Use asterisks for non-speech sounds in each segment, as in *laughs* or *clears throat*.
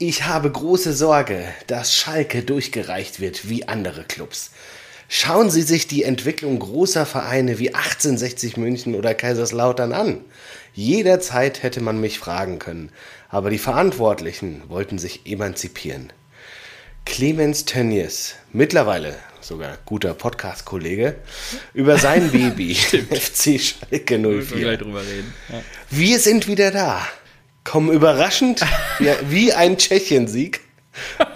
Ich habe große Sorge, dass Schalke durchgereicht wird wie andere Clubs. Schauen Sie sich die Entwicklung großer Vereine wie 1860 München oder Kaiserslautern an. Jederzeit hätte man mich fragen können, aber die Verantwortlichen wollten sich emanzipieren. Clemens Tönnies, mittlerweile sogar guter Podcast-Kollege, über sein *laughs* Baby, FC Schalke 04. Wir sind wieder da kommen überraschend wie, wie ein Tschechien-Sieg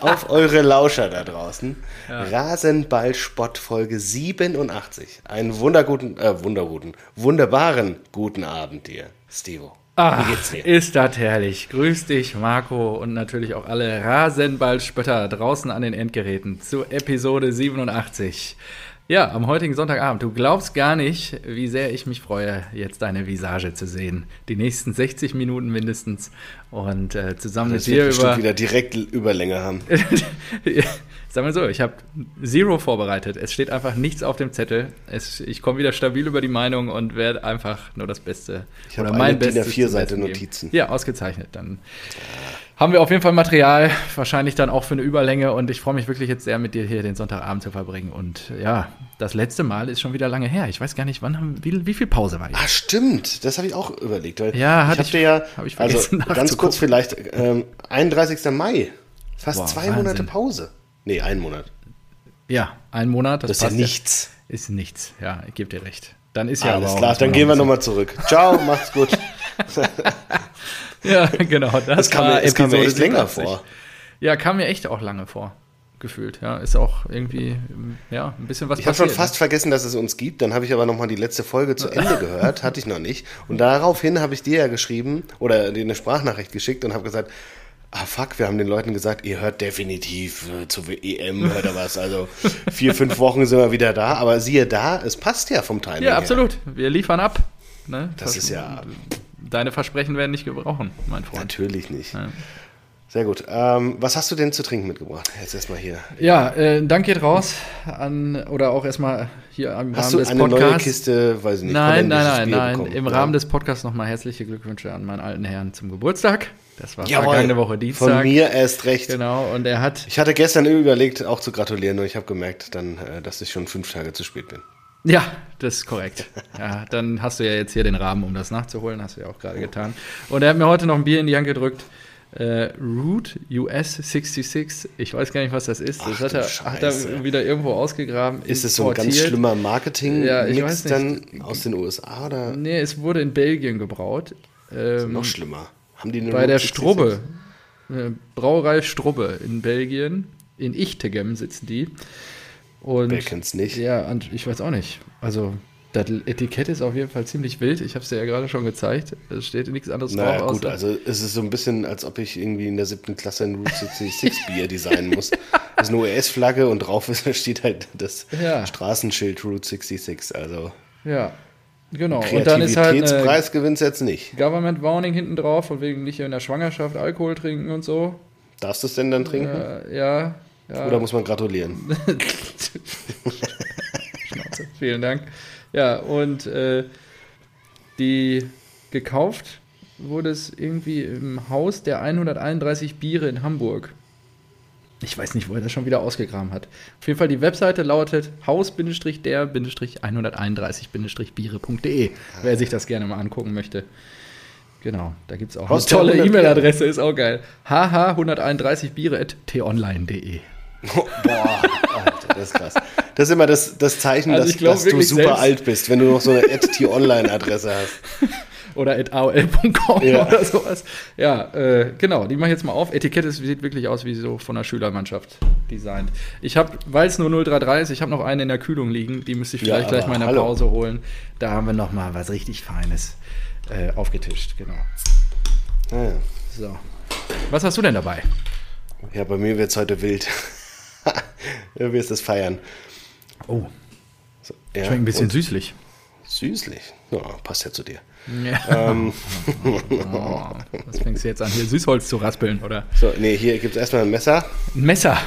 auf eure Lauscher da draußen. Ja. Rasenball-Spott Folge 87. Einen wunderguten, äh, wunderguten, wunderbaren guten Abend dir, Stevo. Ach, Wie geht's dir? ist das herrlich. Grüß dich, Marco, und natürlich auch alle Rasenball-Spötter draußen an den Endgeräten zu Episode 87. Ja, am heutigen Sonntagabend. Du glaubst gar nicht, wie sehr ich mich freue, jetzt deine Visage zu sehen. Die nächsten 60 Minuten mindestens. Und äh, zusammen das mit dir über. wieder direkt Überlänge haben. *laughs* Sag mal so, ich habe Zero vorbereitet. Es steht einfach nichts auf dem Zettel. Es, ich komme wieder stabil über die Meinung und werde einfach nur das Beste. Ich habe mein DIN A4-Seite Notizen. Ja, ausgezeichnet. Dann. Ja haben wir auf jeden Fall Material, wahrscheinlich dann auch für eine Überlänge. Und ich freue mich wirklich jetzt sehr, mit dir hier den Sonntagabend zu verbringen. Und ja, das letzte Mal ist schon wieder lange her. Ich weiß gar nicht, wann haben, wie, wie viel Pause war ich? Ah, stimmt. Das habe ich auch überlegt. ja, hatte ich, ich ja, hab ich also *laughs* ganz kurz vielleicht, ähm, 31. Mai. Fast Boah, zwei Wahnsinn. Monate Pause. Nee, ein Monat. Ja, ein Monat. Das, das ist ja nichts. Ja. Ist nichts, ja, ich gebe dir recht. Dann ist ja Alles klar, dann gehen wir nochmal zurück. Ciao, macht's gut. *laughs* *laughs* ja, genau. Das, das kam, mir, das kam mir echt länger vor. Ja, kam mir echt auch lange vor. Gefühlt, ja. Ist auch irgendwie, ja, ein bisschen was Ich habe schon fast ne? vergessen, dass es uns gibt. Dann habe ich aber nochmal die letzte Folge zu Ende gehört. Hatte ich noch nicht. Und daraufhin habe ich dir ja geschrieben oder dir eine Sprachnachricht geschickt und habe gesagt, ah fuck, wir haben den Leuten gesagt, ihr hört definitiv äh, zur EM oder was. Also vier, fünf Wochen sind wir wieder da. Aber siehe da, es passt ja vom Timing Ja, absolut. Her. Wir liefern ab. Ne? Das, das ist ja deine Versprechen werden nicht gebrochen, mein Freund. Natürlich nicht. Ja. Sehr gut. Ähm, was hast du denn zu trinken mitgebracht? Jetzt erstmal hier. Ja, äh, Dank geht raus an, oder auch erstmal hier am hast Rahmen des Podcasts. Hast du eine neue Kiste, weiß ich nicht. Nein, nein, nein, nein. Bekommen? Im ja. Rahmen des Podcasts nochmal herzliche Glückwünsche an meinen alten Herrn zum Geburtstag. Das war Jawohl, vergangene Woche Dienstag. Von mir erst recht. Genau, und er hat. Ich hatte gestern überlegt, auch zu gratulieren, nur ich habe gemerkt, dann, äh, dass ich schon fünf Tage zu spät bin. Ja, das ist korrekt. Ja, dann hast du ja jetzt hier den Rahmen, um das nachzuholen, hast du ja auch gerade getan. Und er hat mir heute noch ein Bier in die Hand gedrückt. Äh, Root US 66. Ich weiß gar nicht, was das ist. Das Ach, hat, er, hat, er, wieder irgendwo ausgegraben. Ist es so ein ganz schlimmer Marketing-Mix ja, dann aus den USA? Oder? Nee, es wurde in Belgien gebraut. Ähm, noch schlimmer. Haben die eine bei Root der Strubbe. Äh, Brauerei Strubbe in Belgien. In Ichtegem sitzen die. Und, Wer kennt's nicht? Ja, ich weiß auch nicht. Also, das Etikett ist auf jeden Fall ziemlich wild. Ich habe es dir ja gerade schon gezeigt. Es steht nichts anderes naja, drauf. gut, also es ist so ein bisschen, als ob ich irgendwie in der siebten Klasse ein Route 66 Bier designen muss. *laughs* Das ist eine US-Flagge und drauf *laughs* steht halt das ja. Straßenschild Route 66. Also. Ja. Genau. Und dann ist halt Preis gewinnt jetzt nicht. Government Warning hinten drauf, von wegen nicht in der Schwangerschaft Alkohol trinken und so. Darfst du es denn dann trinken? Äh, ja, ja. Oder muss man gratulieren? *laughs* Schnauze, vielen Dank. Ja, und äh, die gekauft wurde es irgendwie im Haus der 131 Biere in Hamburg. Ich weiß nicht, wo er das schon wieder ausgegraben hat. Auf jeden Fall, die Webseite lautet haus-der-131-biere.de, wer sich das gerne mal angucken möchte. Genau, da gibt es auch Haus eine tolle E-Mail-Adresse, ist auch geil. hh131biere.t-online.de. *laughs* boah, Alter, das ist krass. Das ist immer das, das Zeichen, also dass, glaub, dass du super alt bist, wenn du noch so eine t-online-Adresse hast. *laughs* oder at aol.com ja. oder sowas. Ja, äh, genau, die mache ich jetzt mal auf. Etikette sieht wirklich aus wie so von der Schülermannschaft designt. Ich habe, weil es nur 033 ist, ich habe noch eine in der Kühlung liegen, die müsste ich vielleicht ja, gleich mal in der hallo. Pause holen. Da haben wir noch mal was richtig Feines äh, aufgetischt, genau. Ja. So. Was hast du denn dabei? Ja, bei mir wird es heute wild. *laughs* du wirst es feiern. Oh. So, ja, Schmeckt ein bisschen süßlich. Süßlich? Ja, passt ja zu dir. Ja. Ähm. *laughs* Oh, was fängst du jetzt an, hier Süßholz zu raspeln, oder? So, nee, hier gibt es erstmal ein Messer. Ein Messer?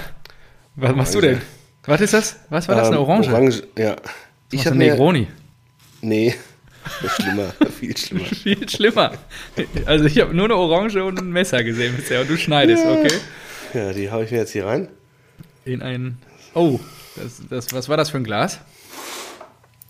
Was Orange. machst du denn? Was ist das? Was war das, eine ähm, Orange? Orange, ja. Ich habe Negroni. Nee, *laughs* schlimmer, viel schlimmer. Viel schlimmer. Also ich habe nur eine Orange und ein Messer gesehen bisher und du schneidest, Ja. okay? Ja, die hau ich mir jetzt hier rein. In ein. Oh, das, das, was war das für ein Glas?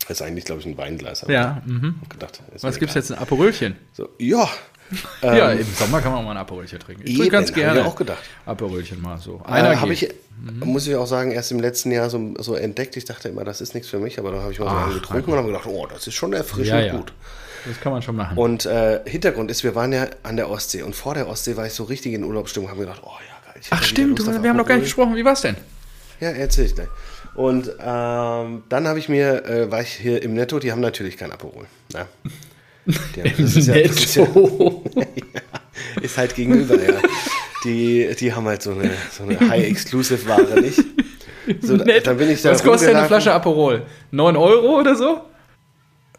Das ist eigentlich, glaube ich, ein Weinglas. Ja, mhm. gedacht, Was gibt's egal. jetzt? Ein Aperölchen? So, ja. *laughs* ja, Ähm, im Sommer kann man auch mal ein Aperölchen trinken. Ich trinke ganz hab ich gerne. auch gedacht. Aperölchen mal so. Einer Einer habe geht. ich, muss ich auch sagen, erst im letzten Jahr so, so entdeckt. Ich dachte immer, das ist nichts für mich, aber dann habe ich mal so Ach, einen getrunken und habe gedacht, oh, das ist schon erfrischend Ja, ja. gut. Das kann man schon machen. Und äh, Hintergrund ist, wir waren ja an der Ostsee und vor der Ostsee war ich so richtig in Urlaubsstimmung, habe gedacht, oh ja, Ach stimmt, Lust wir haben noch gar nicht gesprochen. Wie war's denn? Ja, erzähl ich gleich. Und ähm, dann habe ich mir, äh, war ich hier im Netto, die haben natürlich kein Aperol. Na? Die haben, *laughs* das ist, ja, das ist, *laughs* ja, ist halt gegenüber, ja. Die, die haben halt so eine, so eine High-Exclusive-Ware nicht. So, *laughs* Nett. dann bin ich da Was kostet denn eine. Flasche Aperol? 9 Euro oder so?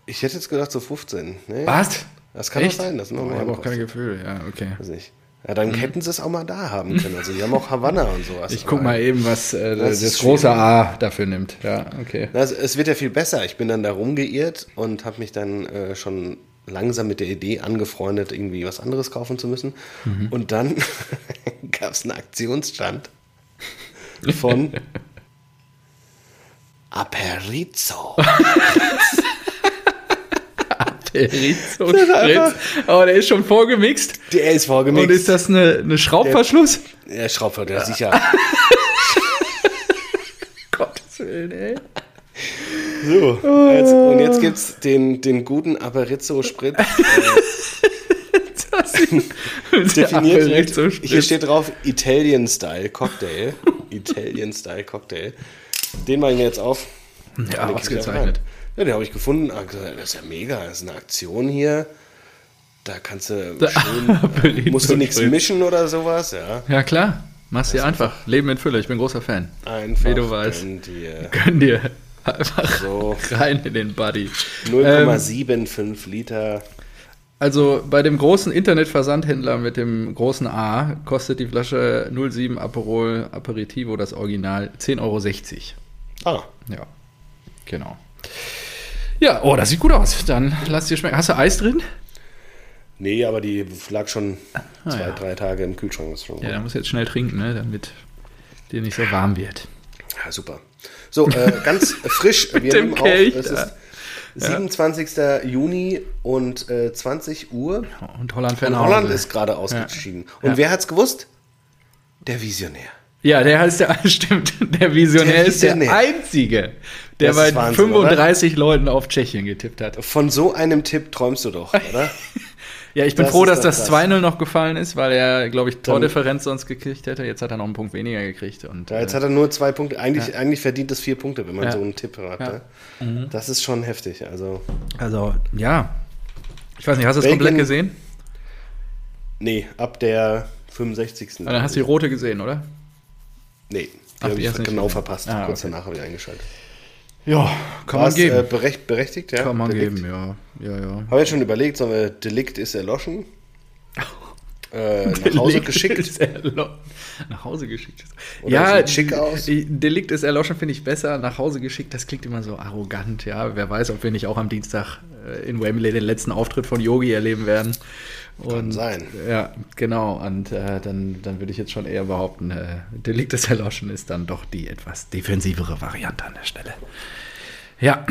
Ich hätte jetzt gedacht so 15. Nee, Was? Das kann Echt? doch sein, das noch Oh, ich habe auch kein. Gefühl. Ja, okay. Weiß nicht. Ja, dann hätten sie es auch mal da haben können. Also die haben auch Havanna und sowas. Ich guck mal eben, was äh, das, Das große A dafür nimmt. Ja, okay. Es, es wird ja viel besser. Ich bin dann da rumgeirrt und habe mich dann äh, schon langsam mit der Idee angefreundet, irgendwie was anderes kaufen zu müssen. Mhm. Und dann *laughs* gab es einen Aktionsstand von *laughs* Aperizzo. *laughs* Perizo Spritz. Oh, der ist schon vorgemixt. Der ist vorgemixt. Und ist das eine, eine Schraubverschluss? der der sicher. *laughs* Gottes Willen, ey. So, jetzt, und jetzt gibt es den, den guten Aperizzo-Sprit. Das ist *laughs* definiert Hier steht drauf Italian Style Cocktail. *laughs* Italian Style Cocktail. Den mache ich mir jetzt auf. Ja, ausgezeichnet. Ja, den habe ich gefunden. Ah, Das ist ja mega. Das ist eine Aktion hier. Da kannst du schön. *laughs* Musst du nichts mischen oder sowas. Ja, Ja, klar. Mach's dir einfach. Leben in Fülle. Ich bin großer Fan. einfach. Wie du weißt. gönn dir Gönn dir einfach So. *laughs* rein in den Buddy. 0,75 Liter. Also bei dem großen Internetversandhändler mit dem großen A kostet die Flasche 07 Aperol Aperitivo, das Original, 10,60 Euro. Ah, Ja, genau. Ja, oh, das sieht gut aus. Dann lass dir schmecken. Hast du Eis drin? nee, aber die lag schon zwei, ja. drei Tage im Kühlschrank. Das ist schon Ja, dann musst du jetzt schnell trinken, ne, damit dir nicht so warm wird. Ja, super. So, äh, ganz *laughs* frisch. Wir dem nehmen Kelch auf. Es da. ist 27. Juni und äh, 20 Uhr. Und Holland fährt Und Holland ist gerade ausgeschieden. Und Ja. wer hat's gewusst? Der Visionär. Ja, der heißt der, *laughs* stimmt, der Visionär Der ist der Visionär. Einzige, der Das bei ist Wahnsinn, 35 Leuten auf Tschechien getippt hat. Von so einem Tipp träumst du doch, oder? *laughs* Ja, ich bin Das froh, dass das krass. 2-0 noch gefallen ist, weil er, glaube ich, Tordifferenz sonst gekriegt hätte. Jetzt hat er noch einen Punkt weniger gekriegt. Und, Ja, jetzt äh, hat er nur zwei Punkte. Eigentlich, eigentlich verdient es vier Punkte, wenn man Ja. so einen Tipp hat. Ja. Mhm. Ne? Das ist schon heftig. Also, also, ja. Ich weiß nicht, hast du es komplett gesehen? nee, ab der 65. Ah, Dann hast du die rote gesehen, oder? Nee, die habe ich genau gesehen. verpasst. Ah, Kurz okay. danach habe ich eingeschaltet. Ja, kann man geben. Äh, berecht, berechtigt, ja? kann man Delikt? geben, ja. Ja, ja. Habe jetzt schon überlegt, sollen wir Delikt ist erloschen. *laughs* Äh, nach Hause geschickt. *laughs* Nach Hause geschickt. Oder ja, schick aus. die- Delikt ist erloschen, finde ich besser. Nach Hause geschickt, das klingt immer so arrogant. Ja, wer weiß, ob wir nicht auch am Dienstag äh, in Wembley den letzten Auftritt von Yogi erleben werden. Und, sein. Ja, genau. Und äh, dann, dann würde ich jetzt schon eher behaupten, äh, Delikt ist erloschen ist dann doch die etwas defensivere Variante an der Stelle. Ja.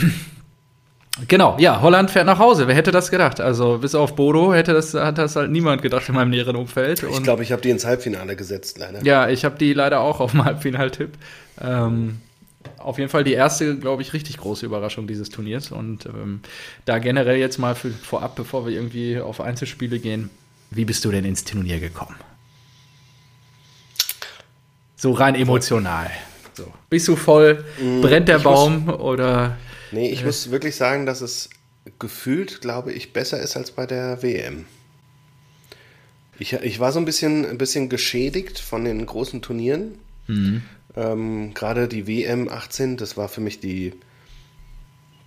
Genau, ja, Holland fährt nach Hause. Wer hätte das gedacht? Also bis auf Bodo hätte das, hat das halt niemand gedacht in meinem näheren Umfeld. Ich Und- glaube, ich habe die ins Halbfinale gesetzt, leider. ja, ich habe die leider auch auf dem Halbfinaltipp. Ähm, auf jeden Fall die erste, glaube ich, richtig große Überraschung dieses Turniers. Und ähm, da generell jetzt mal für, vorab, bevor wir irgendwie auf Einzelspiele gehen, wie bist du denn ins Turnier gekommen? So rein emotional. So. Bist du voll? Brennt der Mm, ich muss- Baum? Oder Nee, ich muss wirklich sagen, dass es gefühlt, glaube ich, besser ist als bei der WM. Ich, ich war so ein bisschen, ein bisschen geschädigt von den großen Turnieren. Mhm. Ähm, Gerade die WM 18, das war für mich die,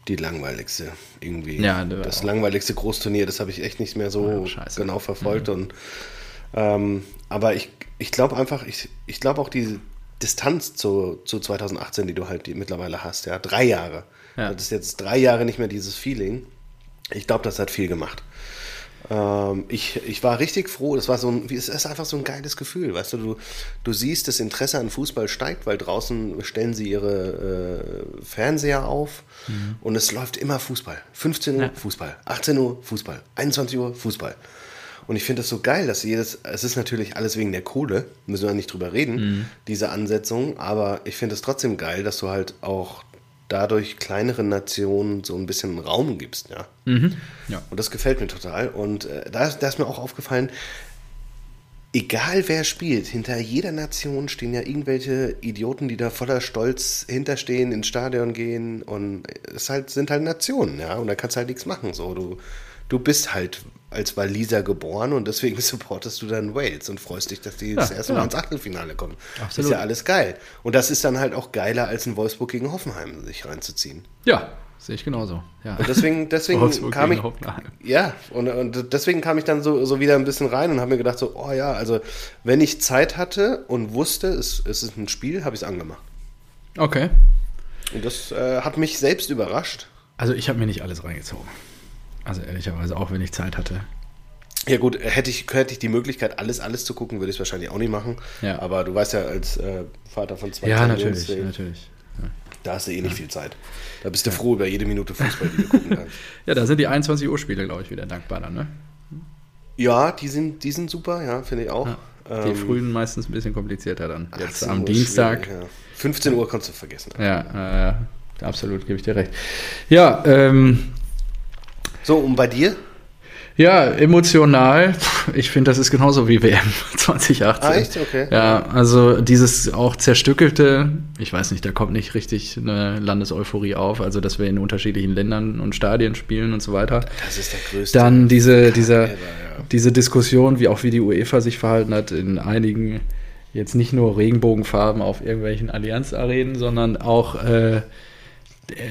die langweiligste irgendwie. Ja, das auch. langweiligste Großturnier, das habe ich echt nicht mehr so Oh, scheiße. genau verfolgt. Und, ähm, aber ich, ich glaube einfach, ich, ich glaube auch die Distanz zu, zu 2018, die du halt die mittlerweile hast, ja, drei Jahre. Ja. Das ist jetzt drei Jahre nicht mehr dieses Feeling. Ich glaube, das hat viel gemacht. Ähm, ich, ich war richtig froh. Das war so ein, es ist einfach so ein geiles Gefühl. Weißt du, du, du siehst, das Interesse an Fußball steigt, weil draußen stellen sie ihre äh, Fernseher auf mhm. und es läuft immer Fußball. 15 Uhr ja. Fußball, 18 Uhr Fußball, 21 Uhr Fußball. Und ich finde das so geil, dass jedes, es ist natürlich alles wegen der Kohle, müssen wir nicht drüber reden, mhm. diese Ansetzung, aber ich finde es trotzdem geil, dass du halt auch dadurch kleineren Nationen so ein bisschen Raum gibst, ja. Mhm. ja. Und das gefällt mir total. Und äh, da, da ist mir auch aufgefallen, egal wer spielt, hinter jeder Nation stehen ja irgendwelche Idioten, die da voller Stolz hinterstehen, ins Stadion gehen und es halt, sind halt Nationen, ja. Und da kannst du halt nichts machen. So, du, du bist halt als Waliser geboren und deswegen *laughs* supportest du dann Wales und freust dich, dass die ja, das erste Mal ins Achtelfinale kommen. Absolut. Ist ja alles geil. Und das ist dann halt auch geiler, als in Wolfsburg gegen Hoffenheim sich reinzuziehen. Ja, sehe ich genauso. Ja. Und deswegen, deswegen *laughs* kam ich. Ja, und, und deswegen kam ich dann so, so wieder ein bisschen rein und habe mir gedacht, so, oh ja, also wenn ich Zeit hatte und wusste, es, es ist ein Spiel, habe ich es angemacht. Okay. Und das äh, hat mich selbst überrascht. Also ich habe mir nicht alles reingezogen. Also ehrlicherweise auch, wenn ich Zeit hatte. Ja gut, hätte ich, hätte ich die Möglichkeit, alles, alles zu gucken, würde ich es wahrscheinlich auch nicht machen. Ja. Aber du weißt ja, als äh, Vater von zwei Ja, natürlich, Jungs, natürlich. Ja. Da hast du eh nicht viel Zeit. Da bist du froh über jede Minute Fußball, die du gucken kannst. *laughs* ja, da sind die 21 Uhr Spiele, glaube ich, wieder dankbar dann, ne? Ja, die sind, die sind super, ja, finde ich auch. Ja. Die ähm, frühen meistens ein bisschen komplizierter dann. Jetzt am Dienstag. Ja. 15 Uhr kannst du vergessen. Ja, äh, absolut, gebe ich dir recht. Ja, ähm, so, und bei dir? Ja, emotional. Ich finde, das ist genauso wie WM 2018. *laughs* Ah, echt? Okay. Ja, also dieses auch zerstückelte, ich weiß nicht, da kommt nicht richtig eine Landeseuphorie auf, also dass wir in unterschiedlichen Ländern und Stadien spielen und so weiter. Das ist der größte. Dann diese, dieser, ever, ja. diese Diskussion, wie auch wie die UEFA sich verhalten hat in einigen, jetzt nicht nur Regenbogenfarben auf irgendwelchen Allianz-Arenen, sondern auch äh,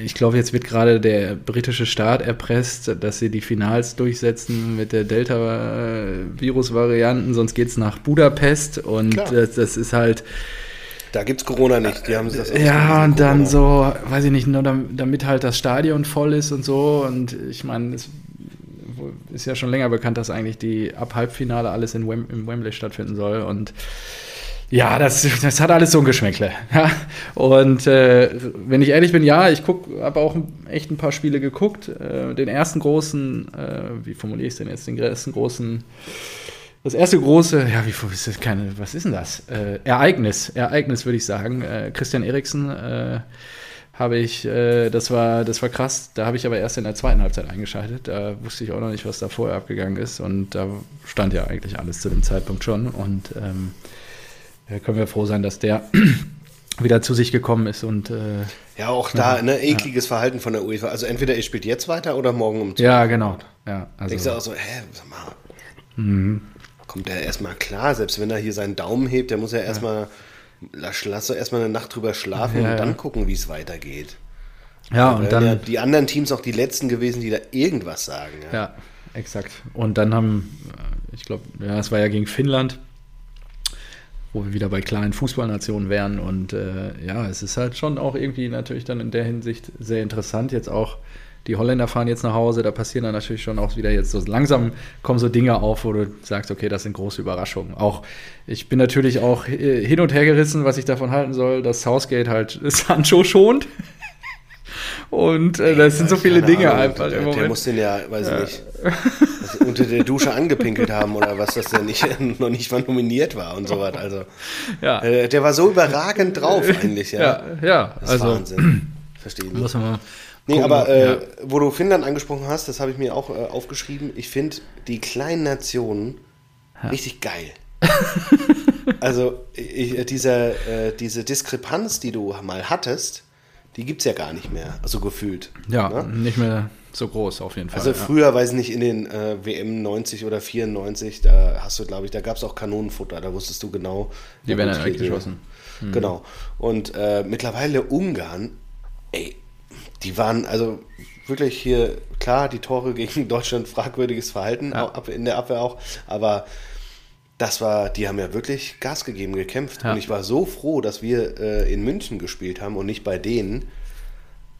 ich glaube, jetzt wird gerade der britische Staat erpresst, dass sie die Finals durchsetzen mit der Delta-Virus-Varianten, sonst geht es nach Budapest und das, das, ist halt. Da gibt es Corona nicht, die haben das Ja, und dann so, weiß ich nicht, nur damit halt das Stadion voll ist und so. Und ich meine, es ist ja schon länger bekannt, dass eigentlich die ab Halbfinale alles in Wem im Wembley stattfinden soll. Und ja, das, das hat alles so ein Geschmäckle. Ja? Und äh, wenn ich ehrlich bin, ja, ich habe auch echt ein paar Spiele geguckt. Äh, den ersten großen, äh, wie formuliere ich es denn jetzt, den ersten großen, das erste große, ja, wie ist das keine, was ist denn das? Äh, Ereignis, Ereignis würde ich sagen. Äh, Christian Eriksen äh, habe ich, das war, das war krass. Da habe ich aber erst in der zweiten Halbzeit eingeschaltet. Da wusste ich auch noch nicht, was da vorher abgegangen ist. Und da stand ja eigentlich alles zu dem Zeitpunkt schon. Und ähm, ja, können wir froh sein, dass der *clears throat* wieder zu sich gekommen ist und äh, ja auch da ne ekliges ja. Verhalten von der UEFA. Also entweder ihr spielt jetzt weiter oder morgen um 12 ja genau. Ja also denkst du auch so hä sag mal. Mhm. kommt der erstmal klar selbst wenn er hier seinen Daumen hebt der muss ja erstmal ja. lass, erstmal eine Nacht drüber schlafen und dann gucken wie es weitergeht. Ja und dann ja die anderen Teams auch die letzten gewesen die da irgendwas sagen ja, exakt. Und dann haben ich glaube ja es war ja gegen Finnland wo wir wieder bei kleinen Fußballnationen wären. Und äh, ja, es ist halt schon auch irgendwie natürlich dann in der Hinsicht sehr interessant. Jetzt auch die Holländer fahren jetzt nach Hause, da passieren dann natürlich schon auch wieder jetzt so langsam kommen so Dinge auf, wo du sagst, okay, das sind große Überraschungen. Auch ich bin natürlich auch äh, hin und her gerissen, was ich davon halten soll, dass Southgate halt *laughs* Sancho schont. Und äh, das sind so viele Dinge Ahnung, einfach. Der, der muss den ja, weiß ich nicht, unter der Dusche angepinkelt haben oder was, dass der nicht, *laughs* noch nicht mal nominiert war und so was. Also, ja. Äh, der war so überragend drauf *laughs* eigentlich, ja. Ja, ja das ist also. Wahnsinn. *clears throat* Verstehe ich. Muss man mal Nee, aber äh, ja. wo du Finnland angesprochen hast, das habe ich mir auch äh, aufgeschrieben. Ich finde die kleinen Nationen ja. richtig geil. also ich, dieser, äh, diese Diskrepanz, die du mal hattest, die gibt es ja gar nicht mehr, also gefühlt. Ja, ne? nicht mehr so groß auf jeden Fall. Also früher, ja. weiß ich nicht, in den äh, WM 90 oder 94, da hast du, glaube ich, da gab es auch Kanonenfutter, da wusstest du genau. Die werden dann weggeschossen. Mhm. Genau. Und äh, mittlerweile Ungarn, ey, die waren also wirklich hier, klar, die Tore gegen *laughs* Deutschland fragwürdiges Verhalten, ja. in der Abwehr auch, aber das war, die haben ja wirklich Gas gegeben, gekämpft. Ja. Und ich war so froh, dass wir äh, in München gespielt haben und nicht bei denen,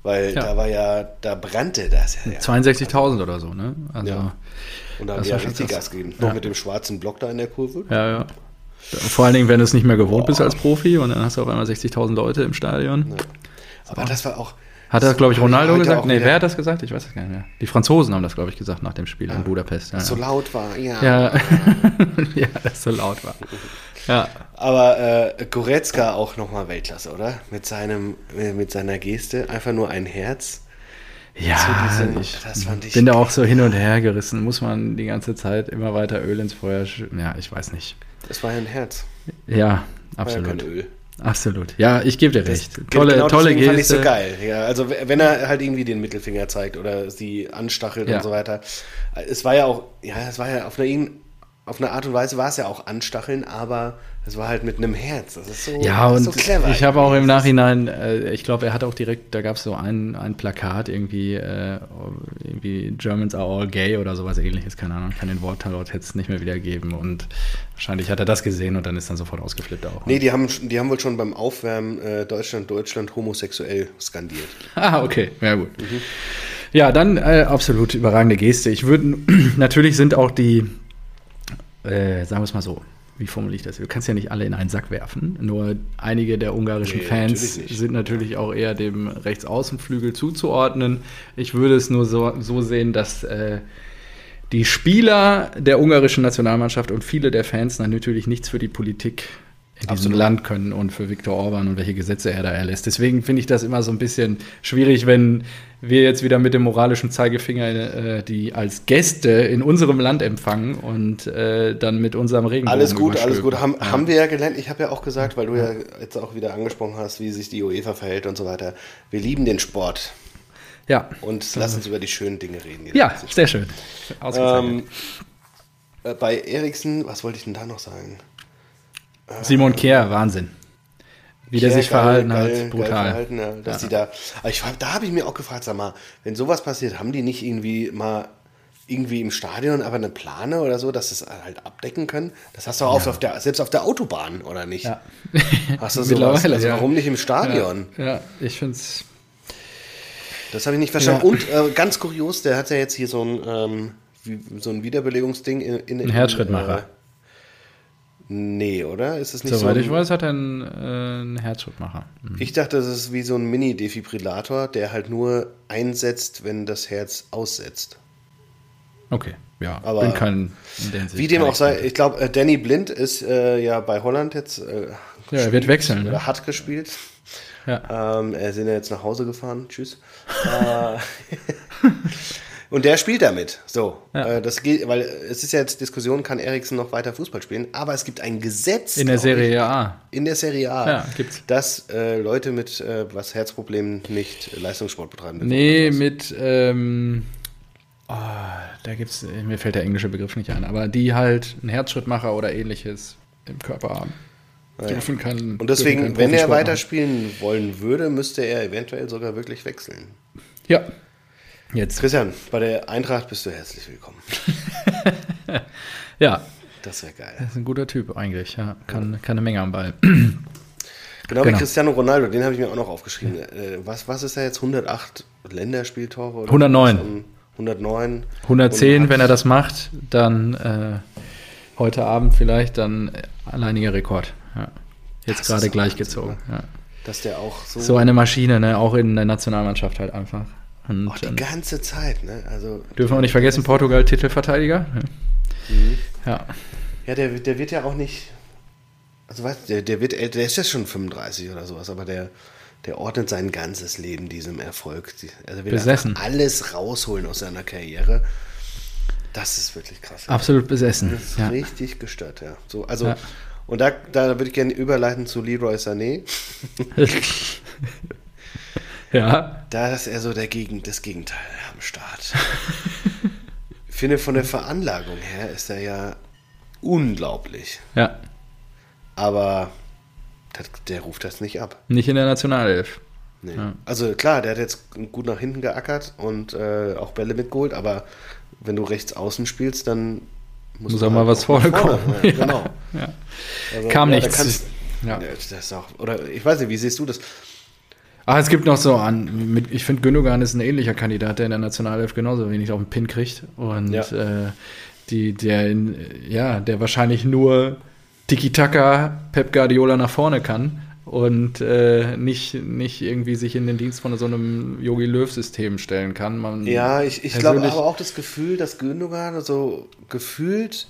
Weil Ja. da war ja, da brannte das ja. ja. 62.000 oder so, ne? Also, Ja. Und da haben wir ja richtig. Gas gegeben. Noch mit dem schwarzen Block da in der Kurve. ja, ja. Vor allen Dingen, wenn du es nicht mehr gewohnt bist als Profi und dann hast du auf einmal 60.000 Leute im Stadion. Aber das war auch. Hat das, glaube ich, Ronaldo heute gesagt? Nee, wer hat das gesagt? Ich weiß es gar nicht mehr. Die Franzosen haben das, glaube ich, gesagt nach dem Spiel in Budapest. Ja, So ja. laut war, ja. Ja. *laughs* ja, das so laut war. *laughs* Ja, Aber äh, Goretzka auch nochmal Weltklasse, oder? Mit seinem, äh, mit seiner Geste. Einfach nur ein Herz. ja diesem- ich das fand ich bin da auch so hin und her gerissen. Muss man die ganze Zeit immer weiter Öl ins Feuer schütten? Ja, ich weiß nicht. Das war ja ein Herz. Ja, War ja absolut. kein Öl. Absolut. Ja, ich gebe dir recht. Ge- Tolle, genau tolle deswegen fand ich Geste. so geil. Ja, also wenn er halt irgendwie den Mittelfinger zeigt oder sie anstachelt Ja. und so weiter. Es war ja auch, ja, es war ja auf eine, ihn- auf eine Art und Weise war es ja auch anstacheln, aber es war halt mit einem Herz. Das ist so, Ja, das und ist so clever. ich habe auch im. Nachhinein, äh, ich glaube, er hat auch direkt, da gab es so ein, ein Plakat, irgendwie, äh, irgendwie Germans are all gay oder sowas ähnliches, keine Ahnung, kann den Wortlaut jetzt nicht mehr wiedergeben und wahrscheinlich hat er das gesehen und dann ist dann sofort ausgeflippt auch. Nee, die haben, die haben wohl schon beim Aufwärmen äh, Deutschland, Deutschland homosexuell skandiert. *laughs* Ah, okay, ja gut. Ja, dann äh, absolut überragende Geste. Ich würde, *clears throat* natürlich sind auch die, äh, sagen wir es mal so, wie formuliere ich das? Du kannst ja nicht alle in einen Sack werfen. Nur einige der ungarischen Nee, Fans natürlich sind natürlich auch eher dem Rechtsaußenflügel zuzuordnen. Ich würde es nur so, so sehen, dass äh, die Spieler der ungarischen Nationalmannschaft und viele der Fans natürlich nichts für die Politik in diesem Absolut. Land können und für Viktor Orban und welche Gesetze er da erlässt. Deswegen finde ich das immer so ein bisschen schwierig, wenn wir jetzt wieder mit dem moralischen Zeigefinger äh, die als Gäste in unserem Land empfangen und äh, dann mit unserem Regenbogen Alles gut, alles gut. überstülpen. Haben, haben wir ja gelernt. Ich habe ja auch gesagt, weil du ja jetzt auch wieder angesprochen hast, wie sich die UEFA verhält und so weiter. Wir lieben den Sport Ja, und lass uns über die schönen Dinge reden. ja, sehr schön. Ausgezeichnet. Ähm, äh, bei Eriksen, was wollte ich denn da noch sagen? Simon Kehr, Wahnsinn. Wie der sich geil, verhalten geil, hat, brutal. verhalten, ja, dass die da, aber ich, da habe ich mir auch gefragt, sag mal, wenn sowas passiert, haben die nicht irgendwie mal irgendwie im Stadion aber eine Plane oder so, dass sie es halt abdecken können? Das hast du auch oft auf der, selbst auf der Autobahn, oder nicht? Ja. *laughs* Hast du *laughs* sowas? Also ja. warum nicht im Stadion? Ja, ja ich finde es. Das habe ich nicht verstanden. Ja. Und äh, ganz kurios, der hat ja jetzt hier so ein, ähm, so ein Wiederbelebungsding in, in Ein Herzschrittmacher. Äh, nee, oder? Ist es nicht Soweit so? ich weiß, hat er einen, äh, einen Herzschrittmacher. Mhm. Ich dachte, das ist wie so ein Mini-Defibrillator, der halt nur einsetzt, wenn das Herz aussetzt. Okay, ja. Aber bin kein. Wie dem auch sei, ich glaube, äh, Danny Blind ist äh, ja bei Holland jetzt. Äh, Ja, er wird wechseln, ne? Oder hat gespielt. Ja. Ähm, er sind ja jetzt nach Hause gefahren. Tschüss. *laughs* *laughs* Äh, Und der spielt damit. So. Ja. Äh, das geht, weil es ist ja jetzt Diskussion, kann Eriksen noch weiter Fußball spielen, aber es gibt ein Gesetz In der glaub ich, Serie A. in der Serie A, Ja, gibt's. dass äh, Leute mit äh, was Herzproblemen nicht äh, Leistungssport betreiben dürfen. Nee, mit. Ähm, oh, da gibt's. Mir fällt der englische Begriff nicht ein, aber die halt einen Herzschrittmacher oder ähnliches im Körper haben. Dürfen kann, Und deswegen, wenn er weiterspielen wollen würde, müsste er eventuell sogar wirklich wechseln. Ja. Jetzt. Christian, bei der Eintracht bist du herzlich willkommen. *laughs* Ja, Das wäre geil. das ist ein guter Typ eigentlich. Ja, kann, kann eine Menge am Ball. *clears throat* Genau, wie Genau. Cristiano Ronaldo, den habe ich mir auch noch aufgeschrieben. Äh, was, was ist er jetzt? 108 Länderspieltore? Oder 109. was? 109. 110, Und wenn er das macht, dann äh, heute Abend vielleicht dann alleiniger Rekord. Ja. Jetzt gerade gleich gezogen. Ja. Dass der auch so, So eine Maschine, ne? auch in der Nationalmannschaft halt einfach. Und auch die ähm, ganze Zeit, ne? Also, dürfen wir auch nicht vergessen, Portugal Titelverteidiger. Ja. ja, der, wird- der wird ja auch nicht. Also, weißt du, der, der wird, der ist ja schon 35 oder sowas, aber der, der ordnet sein ganzes Leben diesem Erfolg. Also, will Besessen. alles rausholen aus seiner Karriere. Das ist wirklich krass. Absolut besessen. Das ist Ja. richtig gestört, ja. So, also, Ja. und da, da würde ich gerne überleiten zu Leroy Sané. *laughs* ja. Da ist er so der Gegen, das Gegenteil am Start. ich finde, von der Veranlagung her ist er ja unglaublich. Ja. Aber das, der ruft das nicht ab. Nicht in der Nationalelf. Nee. Ja. Also klar, der hat jetzt gut nach hinten geackert und äh, auch Bälle mitgeholt, aber wenn du rechts außen spielst, dann musst Muss du auch mal was nach vorne vorne. kommen. Ja, Ja. genau. *laughs* Ja. Also, Kam da nichts. kannst- Ja. Das auch, oder ich weiß nicht, wie siehst du das? Ah, es gibt noch so an, mit, ich finde Gündogan ist ein ähnlicher Kandidat, der in der Nationalelf genauso wenig auf den Pin kriegt. Und Ja. äh, die, der, in, ja, der wahrscheinlich nur Tiki-Taka Pep Guardiola nach vorne kann und äh, nicht, nicht irgendwie sich in den Dienst von so einem Yogi Löw-System stellen kann. Man Ja, ich, ich glaube aber auch das Gefühl, dass Gündogan so gefühlt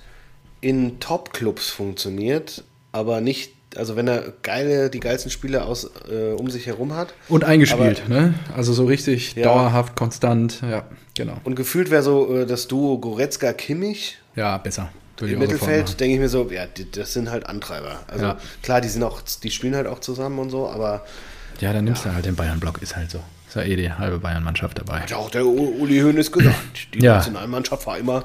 in Top-Clubs funktioniert, aber nicht, also wenn er geile, die geilsten Spieler aus, äh, um sich herum hat. Und eingespielt, ne? Also so richtig Ja. dauerhaft, konstant, ja, genau. Und gefühlt wäre so äh, das Duo Goretzka-Kimmich Ja, besser. Im Mittelfeld, denke ich mir so, ja, die, das sind halt Antreiber. Also Ja. klar, die sind auch, die spielen halt auch zusammen und so, aber Ja, dann nimmst du halt den Bayern-Block, ist halt so. Ist ja eh die halbe Bayern-Mannschaft dabei. hat ja auch der Uli Hoeneß gesagt, die Ja. Nationalmannschaft war immer,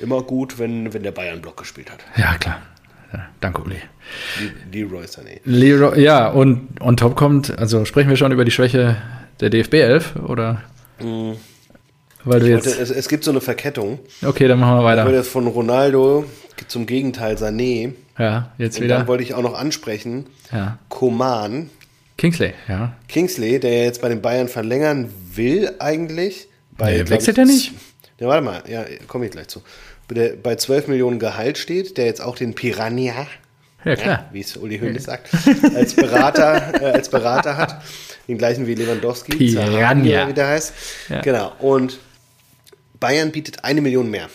immer gut, wenn, wenn der Bayern-Block gespielt hat. Ja, klar. Ja, danke, Uli. Leroy Sané. Leroy, ja, und on top kommt, also sprechen wir schon über die Schwäche der DFB 11 oder? Weil du jetzt. es, es gibt so eine Verkettung. Okay, dann machen wir Ich weiter. jetzt von Ronaldo zum Gegenteil Sané. Ja, jetzt Und wieder. dann wollte ich auch noch ansprechen, Ja. Koman, Kingsley, ja. Kingsley, der jetzt bei den Bayern verlängern will eigentlich. Bei, Nee, wechselt ich, er nicht? Ja, warte mal, ja, komme ich gleich zu. Der bei 12 Millionen Gehalt steht, der jetzt auch den Piranha, Ja, klar. wie es Uli Hoeneß sagt, als Berater, äh, als Berater hat. Den gleichen wie Lewandowski, Piranha. Wie der heißt. Ja. Genau. Und Bayern bietet eine Million mehr.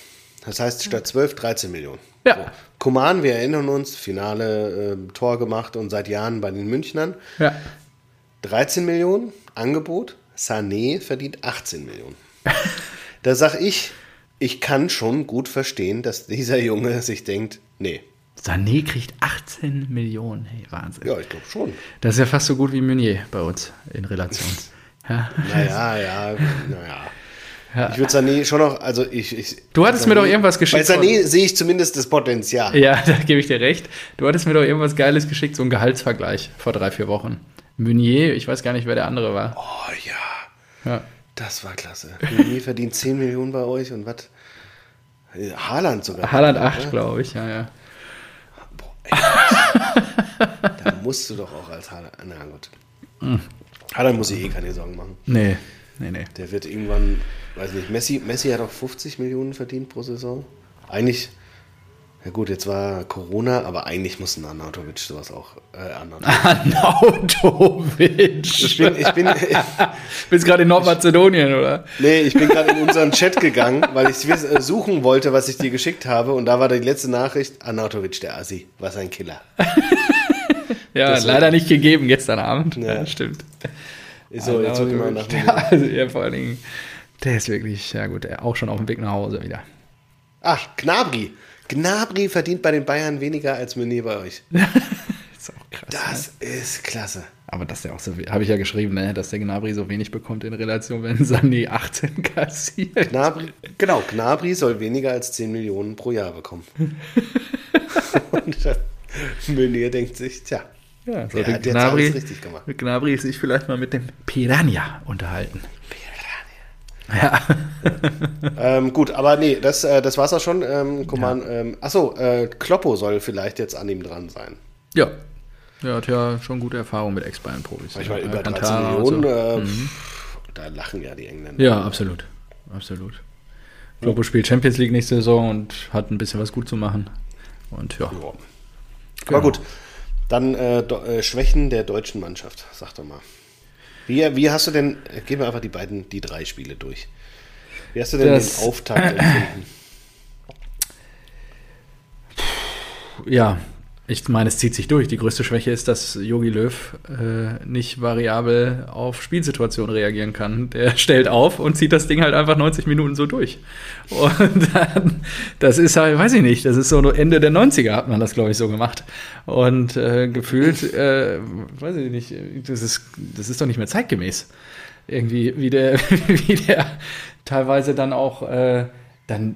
Das heißt, statt 12, 13 Millionen. Ja. So. Koman, wir erinnern uns, Finale äh, Tor gemacht und seit Jahren bei den Münchnern. Ja. 13 Millionen Angebot. Sané verdient 18 Millionen. da sag ich, ich kann schon gut verstehen, dass dieser Junge sich denkt, nee. Sané kriegt 18 Millionen. Hey, Wahnsinn. Ja, ich glaube schon. Das ist ja fast so gut wie Meunier bei uns in Relation. *laughs* Ja. Naja, ja, naja. Ja. Ich würde Sané schon noch, also ich. ich Du hattest Sané, mir doch irgendwas geschickt Bei Sané sehe ich zumindest das Potenzial. Ja, *laughs* da gebe ich dir recht. Du hattest mir doch irgendwas Geiles geschickt, so ein Gehaltsvergleich vor drei, vier Wochen. Meunier, ich weiß gar nicht, wer der andere war. Oh ja, Ja. Das war klasse. Meunier verdient 10 Millionen bei euch und was? Haaland sogar. Haaland 8, glaube ich, ja, ja. Boah, ey, da musst du doch auch als Haaland. Na gut. Hm. Haaland muss sich eh keine Sorgen machen. Nee, nee, nee. Der wird irgendwann, weiß nicht, Messi, Messi hat auch 50 Millionen verdient pro Saison. Eigentlich, ja gut, jetzt war Corona, aber eigentlich muss ein Arnautovic sowas auch. Äh, Arnautovic. *laughs* Arnautovic. Ich bin, ich bin, *laughs* Bist gerade in Nordmazedonien, oder? nee, ich bin gerade in unseren Chat gegangen, weil ich äh, suchen wollte, was ich dir geschickt habe. Und da war die letzte Nachricht: Arnautovic, der Assi, was ein Killer. *laughs* Ja, Das- leider nicht gegeben gestern Abend. Ja. Ja, stimmt. So, jetzt ich mal nach der, also, ja, vor allen Dingen, der ist wirklich, ja gut, auch schon auf dem Weg nach Hause wieder. Ach, Gnabry. Gnabry verdient bei den Bayern weniger als Meunier bei euch. *laughs* ist auch krass. ne? Das ist klasse. Aber dass der auch so, habe ich ja geschrieben, ne, dass der Gnabry so wenig bekommt in Relation, wenn Sandi 18 kassiert. Gnabry, *laughs* genau, Gnabry soll weniger als 10 Millionen pro Jahr bekommen. *laughs* Und äh, Meunier denkt sich, tja, Ja, der sollte hat jetzt Gnabry, richtig gemacht. mit Gnabry sich vielleicht mal mit dem Piranha unterhalten. Ja. Ähm, gut, aber nee, das, äh, das war's auch schon. Ähm, Coman, ähm, achso, äh, Kloppo soll vielleicht jetzt an ihm dran sein. ja. Er hat ja schon gute Erfahrung mit Ex-Bayern-Profis. Ich meine, Ja, über 13 Alcantara und Millionen, so. äh, pff, da lachen ja die Engländer. Ja, absolut. Absolut. Klopo spielt Champions League nächste Saison und hat ein bisschen was gut zu machen. Und ja. Ja. Genau. Aber gut, dann äh, äh, Schwächen der deutschen Mannschaft, sag doch mal. Wie, wie hast du denn, gehen wir einfach die beiden, die drei Spiele durch. Wie hast du denn Das- den Auftakt empfunden? Ja, ich meine, es zieht sich durch. Die größte Schwäche ist, dass Jogi Löw äh, nicht variabel auf Spielsituationen reagieren kann. Der *laughs* stellt auf und zieht das Ding halt einfach 90 Minuten so durch. Und *laughs* dann, das ist halt, weiß ich nicht, das ist so Ende der 90er hat man das, glaube ich, so gemacht. Und äh, gefühlt, äh, weiß ich nicht, das ist, das ist doch nicht mehr zeitgemäß. Irgendwie, wie der, *laughs* wie der teilweise dann auch, äh, dann,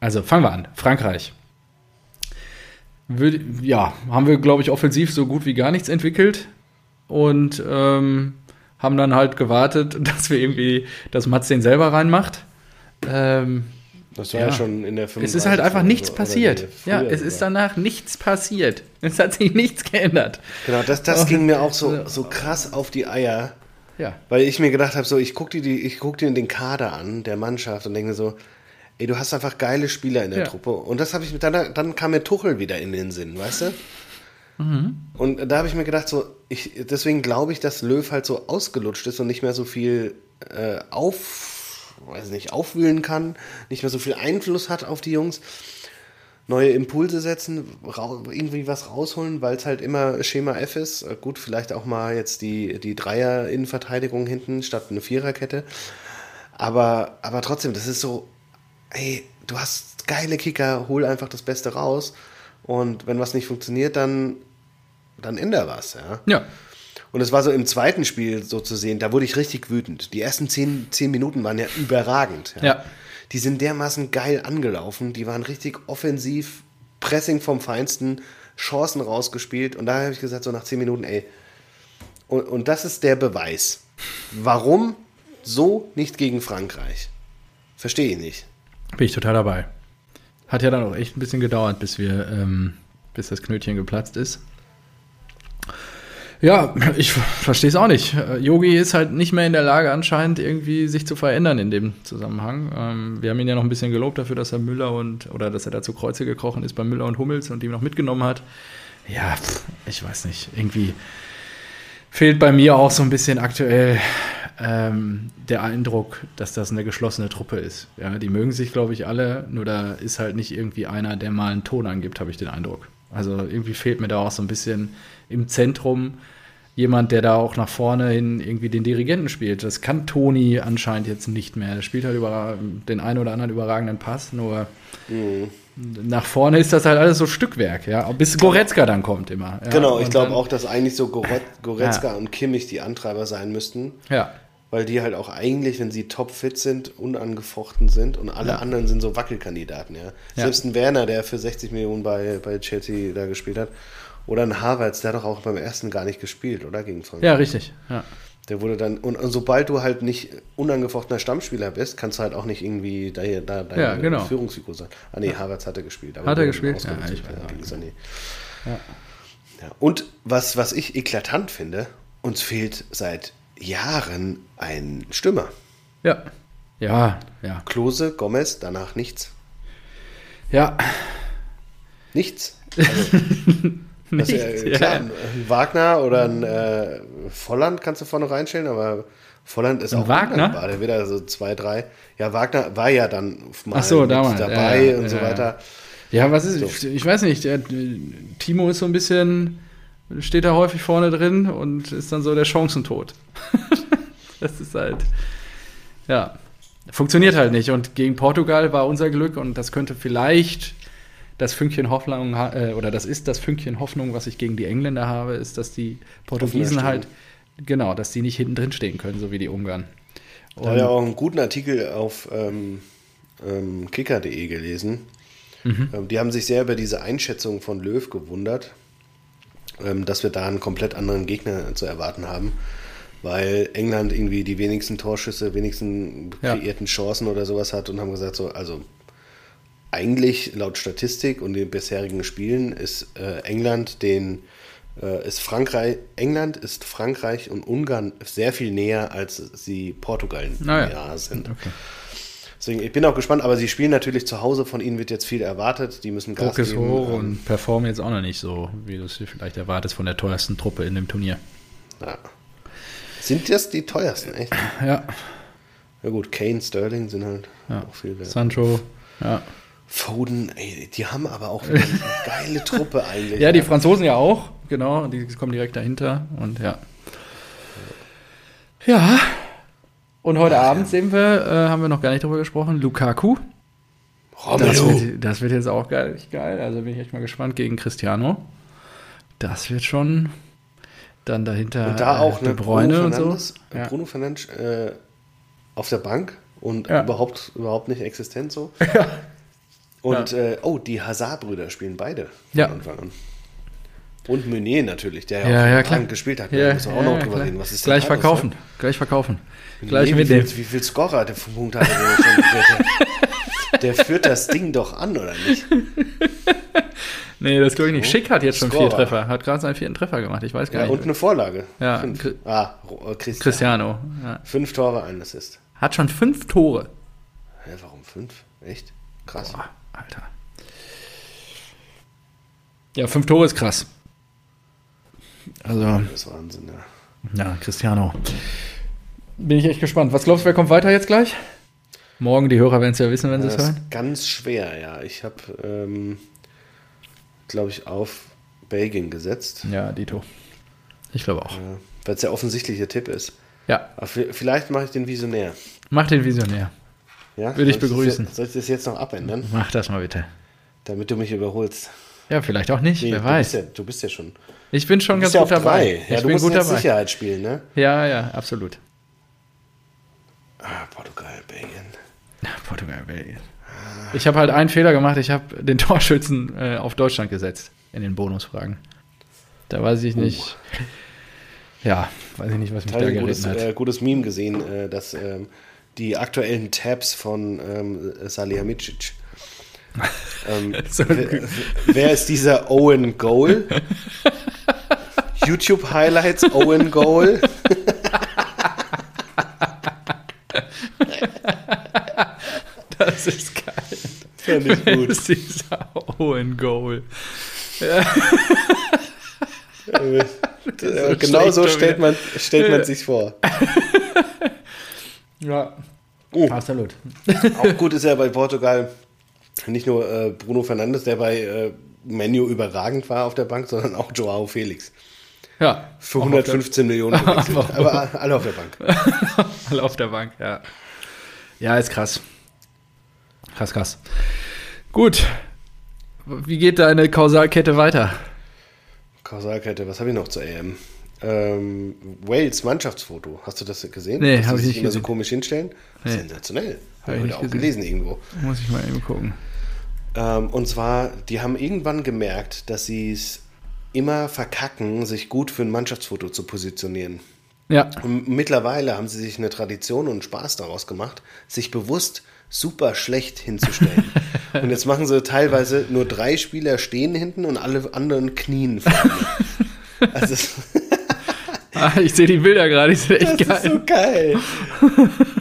also fangen wir an, Frankreich. Würde, ja, haben wir, glaube ich, offensiv so gut wie gar nichts entwickelt und ähm, haben dann halt gewartet, *laughs* dass wir irgendwie, dass Mats den selber reinmacht. Ähm, Das war ja, Ja. schon in der es ist halt einfach 35. nichts passiert. Ja, es ist danach nichts passiert. Es hat sich nichts geändert. Genau, das, das ging mir auch so, so krass auf die Eier. Ja. Weil ich mir gedacht habe, so, ich gucke dir, ich guck dir den Kader an, der Mannschaft, und denke so, ey, du hast einfach geile Spieler in der Ja. Truppe. Und das habe ich mit, dann, dann kam mir Tuchel wieder in den Sinn, weißt du? Und da habe ich mir gedacht, so, ich, deswegen glaube ich, dass Löw halt so ausgelutscht ist und nicht mehr so viel äh, auf, weiß nicht, aufwühlen kann, nicht mehr so viel Einfluss hat auf die Jungs. Neue Impulse setzen, irgendwie was rausholen, weil es halt immer Schema F ist. Äh, Gut, vielleicht auch mal jetzt die, die Dreier-Innenverteidigung hinten statt eine Viererkette. Aber, aber trotzdem, das ist so, ey, du hast geile Kicker, hol einfach das Beste raus. Und wenn was nicht funktioniert, dann, dann änder was, ja. Ja. Und es war so im zweiten Spiel so zu sehen, da wurde ich richtig wütend. Die ersten zehn, zehn Minuten waren ja überragend. Ja. Die sind dermaßen geil angelaufen, die waren richtig offensiv, Pressing vom Feinsten, Chancen rausgespielt. Und da habe ich gesagt, so nach zehn Minuten, ey, und, und das ist der Beweis. Warum so nicht gegen Frankreich? Verstehe ich nicht. Bin ich total dabei. Hat ja dann auch echt ein bisschen gedauert, bis wir, ähm, bis das Knötchen geplatzt ist. Ja, ich verstehe es auch nicht. Äh, Yogi ist halt nicht mehr in der Lage, anscheinend irgendwie sich zu verändern in dem Zusammenhang. Ähm, wir haben ihn ja noch ein bisschen gelobt dafür, dass er Müller und oder dass er da zu Kreuze gekrochen ist bei Müller und Hummels und die noch mitgenommen hat. Ja, ich weiß nicht. Irgendwie fehlt bei mir auch so ein bisschen aktuell ähm, der Eindruck, dass das eine geschlossene Truppe ist. Ja, die mögen sich, glaube ich, alle, nur da ist halt nicht irgendwie einer, der mal einen Ton angibt, habe ich den Eindruck. Also irgendwie fehlt mir da auch so ein bisschen im Zentrum jemand, der da auch nach vorne hin irgendwie den Dirigenten spielt. Das kann Toni anscheinend jetzt nicht mehr. Er spielt halt über den einen oder anderen überragenden Pass, nur nach vorne ist das halt alles so Stückwerk, ja. Bis Goretzka dann kommt immer. Ja, genau, ich glaube auch, dass eigentlich so Gore- Goretzka und Kimmich die Antreiber sein müssten. Ja, Weil die halt auch eigentlich, wenn sie topfit sind, unangefochten sind und alle Ja. anderen sind so Wackelkandidaten, ja. Ja. Selbst ein Werner, der für 60 Millionen bei, bei Chelsea da gespielt hat, oder ein Havertz, der hat doch auch beim ersten gar nicht gespielt, oder? Gegen Frankreich. ja, richtig. Ja. Der wurde dann, und, und sobald du halt nicht unangefochtener Stammspieler bist, kannst du halt auch nicht irgendwie da, da deine Ja, genau. Führungsfigur sein. Ah nee, Havertz hatte gespielt. aber Hat er gespielt? Ja. Ja. Ja. Und was, was ich eklatant finde, uns fehlt seit Jahren ein Stürmer. Ja. Ja, ja. Klose, Gomez, danach nichts. Ja. Nichts. *laughs* Also, ist ja, Nichts, klar, ja. ein Wagner oder ein äh, Volland kannst du vorne reinstellen, aber Volland ist Ein auch Wagner? undankbar. Der wieder so zwei, drei. Ja, Wagner war ja dann mal so, damals, dabei ja, ja, und so ja, weiter. Ja, was ist, ich weiß nicht, der, Timo ist so ein bisschen, steht da häufig vorne drin und ist dann so der Chancentod. *laughs* das ist halt, ja, funktioniert halt nicht. Und gegen Portugal war unser Glück und das könnte vielleicht das Fünkchen Hoffnung, äh, oder das ist das Fünkchen Hoffnung, was ich gegen die Engländer habe, ist, dass die Portugiesen halt, genau, dass die nicht hinten drin stehen können, so wie die Ungarn. Da habe ich auch einen guten Artikel auf ähm, ähm, kicker.de gelesen. Mhm. Ähm, die haben sich sehr über diese Einschätzung von Löw gewundert, dass wir da einen komplett anderen Gegner zu erwarten haben, weil England irgendwie die wenigsten Torschüsse, wenigsten Ja. kreierten Chancen oder sowas hat und haben gesagt, so, also eigentlich laut Statistik und den bisherigen Spielen ist äh, England den äh, ist Frankreich England ist Frankreich und Ungarn sehr viel näher als sie Portugal Ah, ja. näher sind. Okay. Deswegen ich bin auch gespannt, aber sie spielen natürlich zu Hause, von ihnen wird jetzt viel erwartet, die müssen Gas Druck ist geben. hoch ähm, und performen jetzt auch noch nicht so, wie du es vielleicht erwartest von der teuersten Truppe in dem Turnier. ja. Sind das die teuersten, echt? Ja, Ja gut, Kane, Sterling sind halt Ja. auch viel wert. Sancho, ja. Foden, ey, die haben aber auch eine *laughs* geile Truppe eigentlich. Ja, die Franzosen ja auch, genau, die kommen direkt dahinter und ja. Ja. Und heute Abend sehen wir, äh, haben wir noch gar nicht drüber gesprochen, Lukaku. Das wird, das wird jetzt auch geil, geil. Also bin ich echt mal gespannt gegen Cristiano. Das wird schon dann dahinter Und da auch, äh, ne, Bruno und so. Ja. Bruno Fernandes äh, auf der Bank und Ja. überhaupt, überhaupt nicht existent so. *laughs* Und äh, oh, die Hazard-Brüder spielen beide von Ja. Anfang an. Und Meunier natürlich, der Ja, ja, klar. Gespielt hat. Ja, da müssen wir auch ja, noch drüber klar. reden. Was ist Gleich da los, verkaufen, ne? gleich verkaufen. Nee, Gleich wie, mitnehmen. viel, wie viel Scorer hat der Punkt hatte der, schon? der, führt das Ding doch an, oder nicht? *laughs* Nee, das glaube ich nicht. Schick hat jetzt schon vier. Treffer. Hat gerade seinen vierten Treffer gemacht. Ich weiß gar Ja, nicht. und eine Vorlage. Ja, Fünf. Ah, äh, Christian. Cristiano. Ja. Fünf Tore, ein Assist. Hat schon fünf Tore. Hä, warum fünf? Echt? Krass. Boah, Alter. Ja, fünf Tore ist krass. Also, Das ist Wahnsinn, ja. ja, Cristiano. Bin ich echt gespannt. Was glaubst du, wer kommt weiter jetzt gleich? Morgen, die Hörer werden es ja wissen, wenn sie es hören. ist ganz schwer, ja. Ich habe, ähm, glaube ich, auf Belgien gesetzt, Ja, Dito. Ich glaube auch. äh, weil es der offensichtliche Tipp ist. Ja, Aber vi- vielleicht mache ich den Visionär. mach den Visionär. Ja? Würde ich das begrüßen. Soll ich das jetzt noch abändern, Mach das mal bitte. damit du mich überholst? Ja, vielleicht auch nicht, Nee, wer du weiß. Bist ja, du bist ja schon. Ich bin schon ganz ja gut dabei. drei. Ja, ich du bin musst gut jetzt dabei. Sicherheit spielen, ne? Ja, ja, absolut. Ah, Portugal, Belgien. Portugal, Belgien. Ich habe halt einen Fehler gemacht. Ich habe den *laughs* Torschützen äh, auf Deutschland gesetzt in den Bonusfragen. Da weiß ich nicht. Ja, weiß ich nicht, was mich da geritten gutes, hat. äh, gutes Meme gesehen, äh, dass ähm, die aktuellen Tabs von ähm, Salihamidzic. *laughs* ähm, So wer, wer ist dieser Owen Goal? *laughs* YouTube Highlights Owen Goal. Das ist geil. Fand ich Das gut. ist dieser Owen Goal. Äh, so genau so stellt man, stellt man sich vor. *laughs* Ja, Oh. absolut. Auch gut ist ja bei Portugal nicht nur äh, Bruno Fernandes, der bei äh, Menu überragend war auf der Bank, sondern auch Joao Felix. Ja, Für auch auf der- 115 Millionen gewechselt. *laughs* Aber alle auf der Bank. *laughs* Alle auf der Bank, ja. Ja, ist krass. Krass, krass. Gut. Wie geht deine Kausalkette weiter? Kausalkette, was habe ich noch zur EM? Ähm, Wales Mannschaftsfoto. Hast du das gesehen? Nee, hab sie ich sich nicht immer so gesehen. komisch hinstellen? Nee. Sensationell. Hab Habe ich ich nicht auch gesehen. gelesen irgendwo. Muss ich mal eben gucken. Ähm, und zwar, die haben irgendwann gemerkt, dass sie es immer verkacken, sich gut für ein Mannschaftsfoto zu positionieren. Ja, Und mittlerweile haben sie sich eine Tradition und Spaß daraus gemacht, sich bewusst super schlecht hinzustellen. *laughs* und jetzt machen sie teilweise nur drei Spieler stehen hinten und alle anderen knien vorne. *laughs* Also Ah, ich sehe die Bilder gerade, die sind echt das ist geil. so geil. *laughs*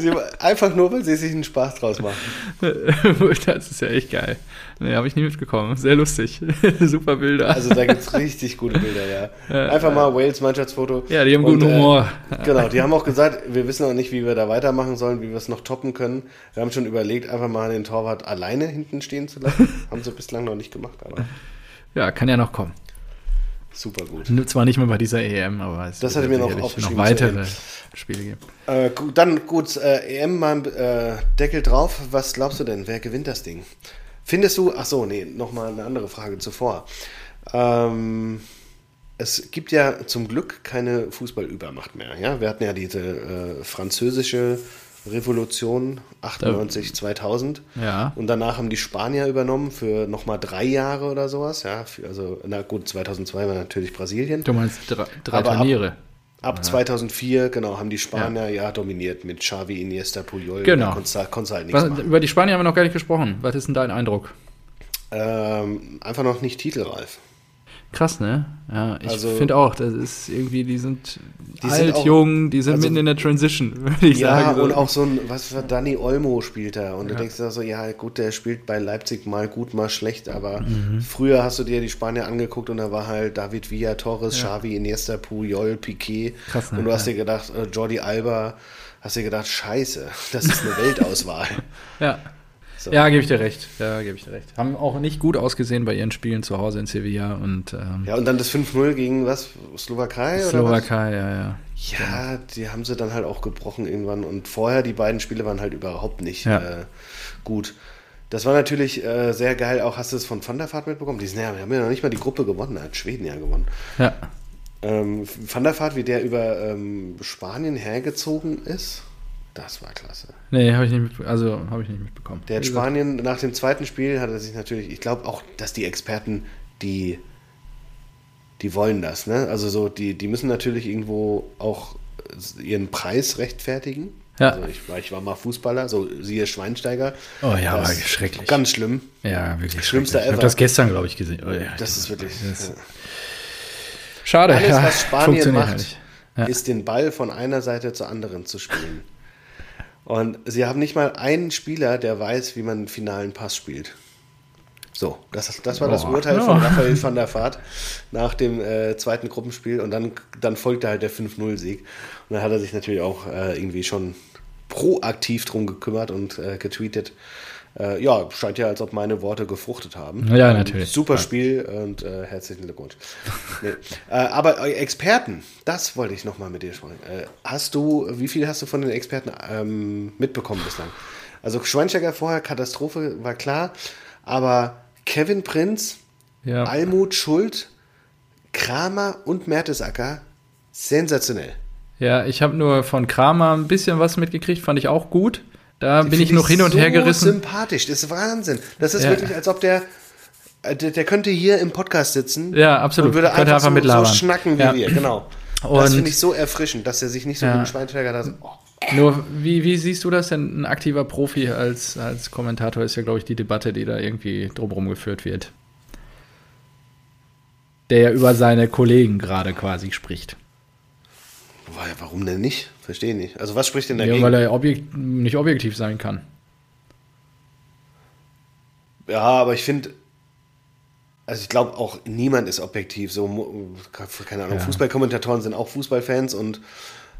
Sie- Einfach nur, weil sie sich einen Spaß draus machen. *laughs* das ist ja echt geil. Nee, habe ich nie mitgekommen. Sehr lustig. *laughs* Super Bilder. Also da gibt es richtig gute Bilder, ja. *laughs* Einfach mal Wales Mannschaftsfoto. ja, die haben Und, guten äh, Humor. Genau, die haben auch gesagt, wir wissen auch nicht, wie wir da weitermachen sollen, wie wir es noch toppen können. Wir haben schon überlegt, einfach mal den Torwart alleine hinten stehen zu lassen. haben sie bislang noch nicht gemacht, aber Ja, kann ja noch kommen. Super gut. Zwar nicht mehr bei dieser EM, aber es Das hatte mir noch noch weitere EM. Spiele geben. Äh, dann gut, äh, EM mal äh, Deckel drauf. Was glaubst du denn? Wer gewinnt das Ding? Findest du, ach so, nee, nochmal eine andere Frage zuvor. Ähm, es gibt ja zum Glück keine Fußballübermacht mehr. Ja? Wir hatten ja diese äh, französische Revolution 98, 2000. Ja. Und danach haben die Spanier übernommen für nochmal drei Jahre oder sowas. Ja, für, also, na gut, 2002 war natürlich Brasilien. Du meinst drei, drei Aber ab- Turniere. Ab 2004, genau, haben die Spanier ja, dominiert mit Xavi, Iniesta, Puyol. Genau. Da konntest konntest halt nichts Was, machen. über die Spanier haben wir noch gar nicht gesprochen. Was ist denn dein Eindruck? Ähm, einfach noch nicht titelreif. Krass, ne? Ja, ich Also- finde auch, das ist irgendwie, die sind Die alt, sind auch- jung, die sind also- mitten in der Transition, *laughs* würde ich Ja, sagen. und auch so ein, was für Dani Olmo spielt da. Und du denkst dir so, ja, gut, der spielt bei Leipzig mal gut, mal schlecht. Aber Mhm. früher hast du dir die Spanier angeguckt und da war halt David Villa, Torres, Xavi, Iniesta, Puyol, Piquet. Krass, ne? Und du hast Ja. dir gedacht, äh, Jordi Alba, hast dir gedacht, scheiße, *laughs* das ist eine Weltauswahl. *laughs* Ja. So. Ja, gebe ich dir recht. Ja, gebe ich dir recht. Haben auch nicht gut ausgesehen bei ihren Spielen zu Hause in Sevilla und ähm, Ja, und dann das 5-0 gegen was? Slowakei? Oder was? Slowakei, ja, ja. Ja, die haben sie dann halt auch gebrochen irgendwann. Und vorher, die beiden Spiele waren halt überhaupt nicht Ja. äh, gut. Das war natürlich äh, sehr geil. Auch hast du es von Van der Vaart mitbekommen? Die, sind ja, die haben ja noch nicht mal die Gruppe gewonnen. Da hat Schweden ja gewonnen. Ja, Ähm, Van der Vaart, wie der über ähm, Spanien hergezogen ist, das war klasse. nee, habe ich nicht mitbekommen. Also, habe ich nicht mitbekommen. Der hat Spanien nach dem zweiten Spiel hat er sich natürlich, ich glaube auch, dass die Experten, die, die wollen das, ne? Also so, die, die müssen natürlich irgendwo auch ihren Preis rechtfertigen. Ja. Also ich, ich, war mal Fußballer, so siehe Schweinsteiger. Oh ja, das war schrecklich. Ganz schlimm. Ja, wirklich. Schlimmster ever. Ich habe das gestern, glaube ich, gesehen. Oh, ja, das ist wirklich. Das ja. Schade. Alles, was Spanien macht, ja. ist den Ball von einer Seite zur anderen zu spielen. Und sie haben nicht mal einen Spieler, der weiß, wie man einen finalen Pass spielt. So, das, das war das oh, Urteil ja. von Raphael van der *laughs* Vaart nach dem äh, zweiten Gruppenspiel und dann, dann folgte halt der 5-0-Sieg. Und dann hat er sich natürlich auch äh, irgendwie schon proaktiv drum gekümmert und äh, getweetet. Äh, ja, scheint ja, als ob meine Worte gefruchtet haben. Ja, natürlich. Super ja. Spiel und äh, herzlichen Glückwunsch. *laughs* nee. Äh, aber Experten, das wollte ich nochmal mit dir sprechen. hast du, wie viel hast du von den Experten ähm, mitbekommen bislang? Also Schweinsteiger vorher, Katastrophe, war klar, aber Kevin Prinz, ja. Almut Schuld, Kramer und Mertesacker. Sensationell. Ja, ich habe nur von Kramer ein bisschen was mitgekriegt, fand ich auch gut. Da Die bin ich noch hin und so her gerissen. sympathisch, das ist Wahnsinn. Das ist ja. wirklich, als ob der, äh, der, der, könnte hier im Podcast sitzen. Ja, absolut. Und würde einfach, einfach so, mitlabern. so schnacken wie ja. wir, genau. Und das finde ich so erfrischend, dass er sich nicht so ja. wie ein Schweinsteiger da so, oh. Nur, wie, wie siehst du das denn? Ein aktiver Profi als, als Kommentator ist ja, glaube ich, die Debatte, die da irgendwie drumherum geführt wird. Der ja über seine Kollegen gerade quasi spricht. Warum denn nicht? Verstehe nicht. Also, was spricht denn dagegen? Ja, weil er objekt nicht objektiv sein kann. Ja, aber ich finde, also ich glaube auch niemand ist objektiv. So, keine Ahnung, ja. Fußballkommentatoren sind auch Fußballfans und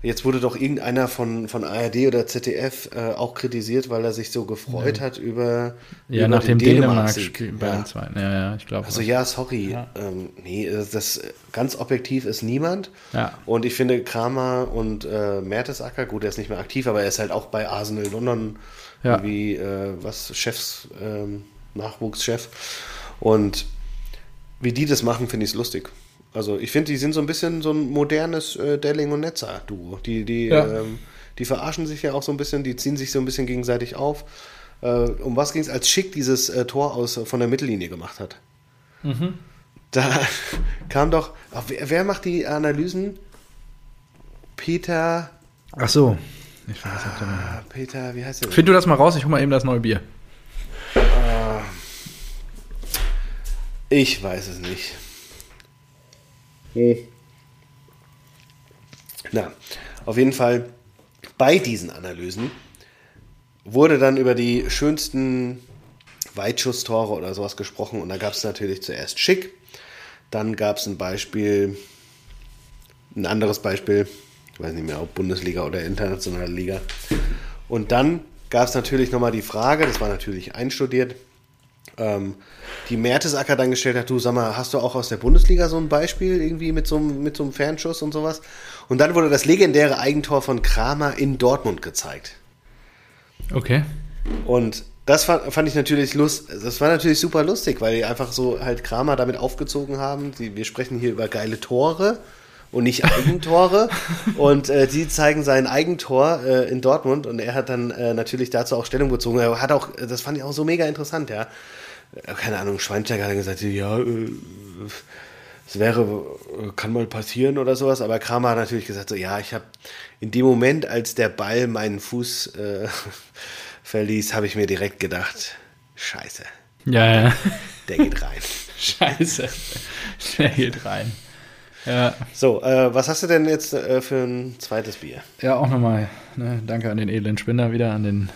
Jetzt wurde doch irgendeiner von, von ARD oder ZDF äh, auch kritisiert, weil er sich so gefreut ja. hat über. Ja, über nach dem Dänemark-Spiel bei ja. zweiten. Ja, ja, ich glaube. Also, ja, sorry. Ja. Ähm, nee, das ganz objektiv ist niemand. Ja. Und ich finde Kramer und äh, Mertesacker, gut, er ist nicht mehr aktiv, aber er ist halt auch bei Arsenal London ja. irgendwie, äh, was, Chefs, ähm, Nachwuchschef. Und wie die das machen, finde ich es lustig. Also ich finde, die sind so ein bisschen so ein modernes äh, Delling und Netzer-Duo. Die, die, ja. ähm, die verarschen sich ja auch so ein bisschen, die ziehen sich so ein bisschen gegenseitig auf. Äh, um was ging es, als Schick dieses äh, Tor aus, von der Mittellinie gemacht hat? Mhm. Da *laughs* kam doch, ach, wer, wer, macht die Analysen? Peter. Ach so. Ich weiß nicht, ah, Peter, wie heißt der? Find du das mal raus, ich hol mal eben das neue Bier. Ah, ich weiß es nicht. Hm. Na, auf jeden Fall bei diesen Analysen wurde dann über die schönsten Weitschusstore oder sowas gesprochen und da gab es natürlich zuerst Schick, dann gab es ein Beispiel, ein anderes Beispiel, ich weiß nicht mehr, ob Bundesliga oder internationale Liga. Und dann gab es natürlich nochmal die Frage, das war natürlich einstudiert, ähm, die Mertesacker dann gestellt hat, du sag mal, hast du auch aus der Bundesliga so ein Beispiel irgendwie mit so, einem, mit so einem Fernschuss und sowas? Und dann wurde das legendäre Eigentor von Kramer in Dortmund gezeigt. Okay. Und das fand, fand ich natürlich lust, das war natürlich super lustig, weil die einfach so halt Kramer damit aufgezogen haben. Die, wir sprechen hier über geile Tore und nicht Eigentore. *laughs* und äh, die zeigen sein Eigentor äh, in Dortmund und er hat dann äh, natürlich dazu auch Stellung bezogen. Er hat auch, das fand ich auch so mega interessant, ja. Keine Ahnung, Schweinsteiger hat gesagt, ja, äh, es wäre, kann mal passieren oder sowas, aber Kramer hat natürlich gesagt, so, ja, ich habe in dem Moment, als der Ball meinen Fuß äh, *laughs* verließ, habe ich mir direkt gedacht, scheiße. Ja, ja. Der geht rein. *laughs* scheiße. Der geht rein. Ja. So, äh, was hast du denn jetzt äh, für ein zweites Bier? Ja, auch nochmal. Ne, danke an den edlen Spinner wieder, an den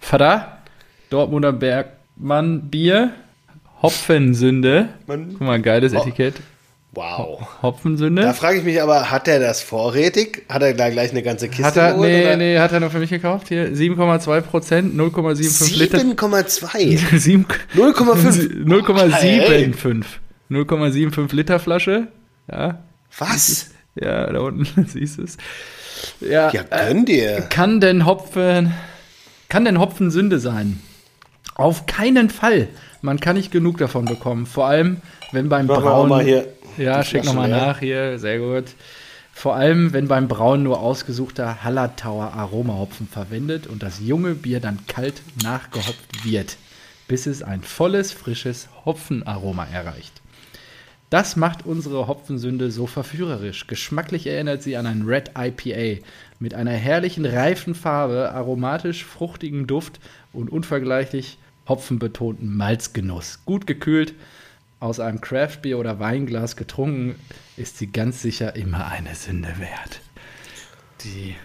Vater. Dortmunder Berg Mann Bier, Hopfensünde. Man, Guck mal, geiles oh. Etikett. Wow. Hopfensünde. Da frage ich mich aber, hat er das vorrätig? Hat er da gleich eine ganze Kiste hat er, geholt, Nee, oder? nee, hat er nur für mich gekauft. Hier 7,2 Prozent, 0,75 Liter. 7,2? 0,5. 0,75. 0,75 Liter Flasche. Ja. Was? Ja, da unten *laughs* siehst du es. Ja, ja gönn dir. Äh, kann denn Hopfen, kann denn Hopfen Sünde sein? Auf keinen Fall. Man kann nicht genug davon bekommen. Vor allem, wenn beim Mach Brauen. Mal hier ja, schick nochmal nach hier. Sehr gut. Vor allem, wenn beim Brauen nur ausgesuchter Hallertauer Aromahopfen verwendet und das junge Bier dann kalt nachgehopft wird, bis es ein volles, frisches Hopfenaroma erreicht. Das macht unsere Hopfensünde so verführerisch. Geschmacklich erinnert sie an ein Red IPA mit einer herrlichen reifen Farbe, aromatisch fruchtigen Duft und unvergleichlich hopfenbetonten Malzgenuss. Gut gekühlt, aus einem Craftbier oder Weinglas getrunken, ist sie ganz sicher immer eine Sünde wert. Die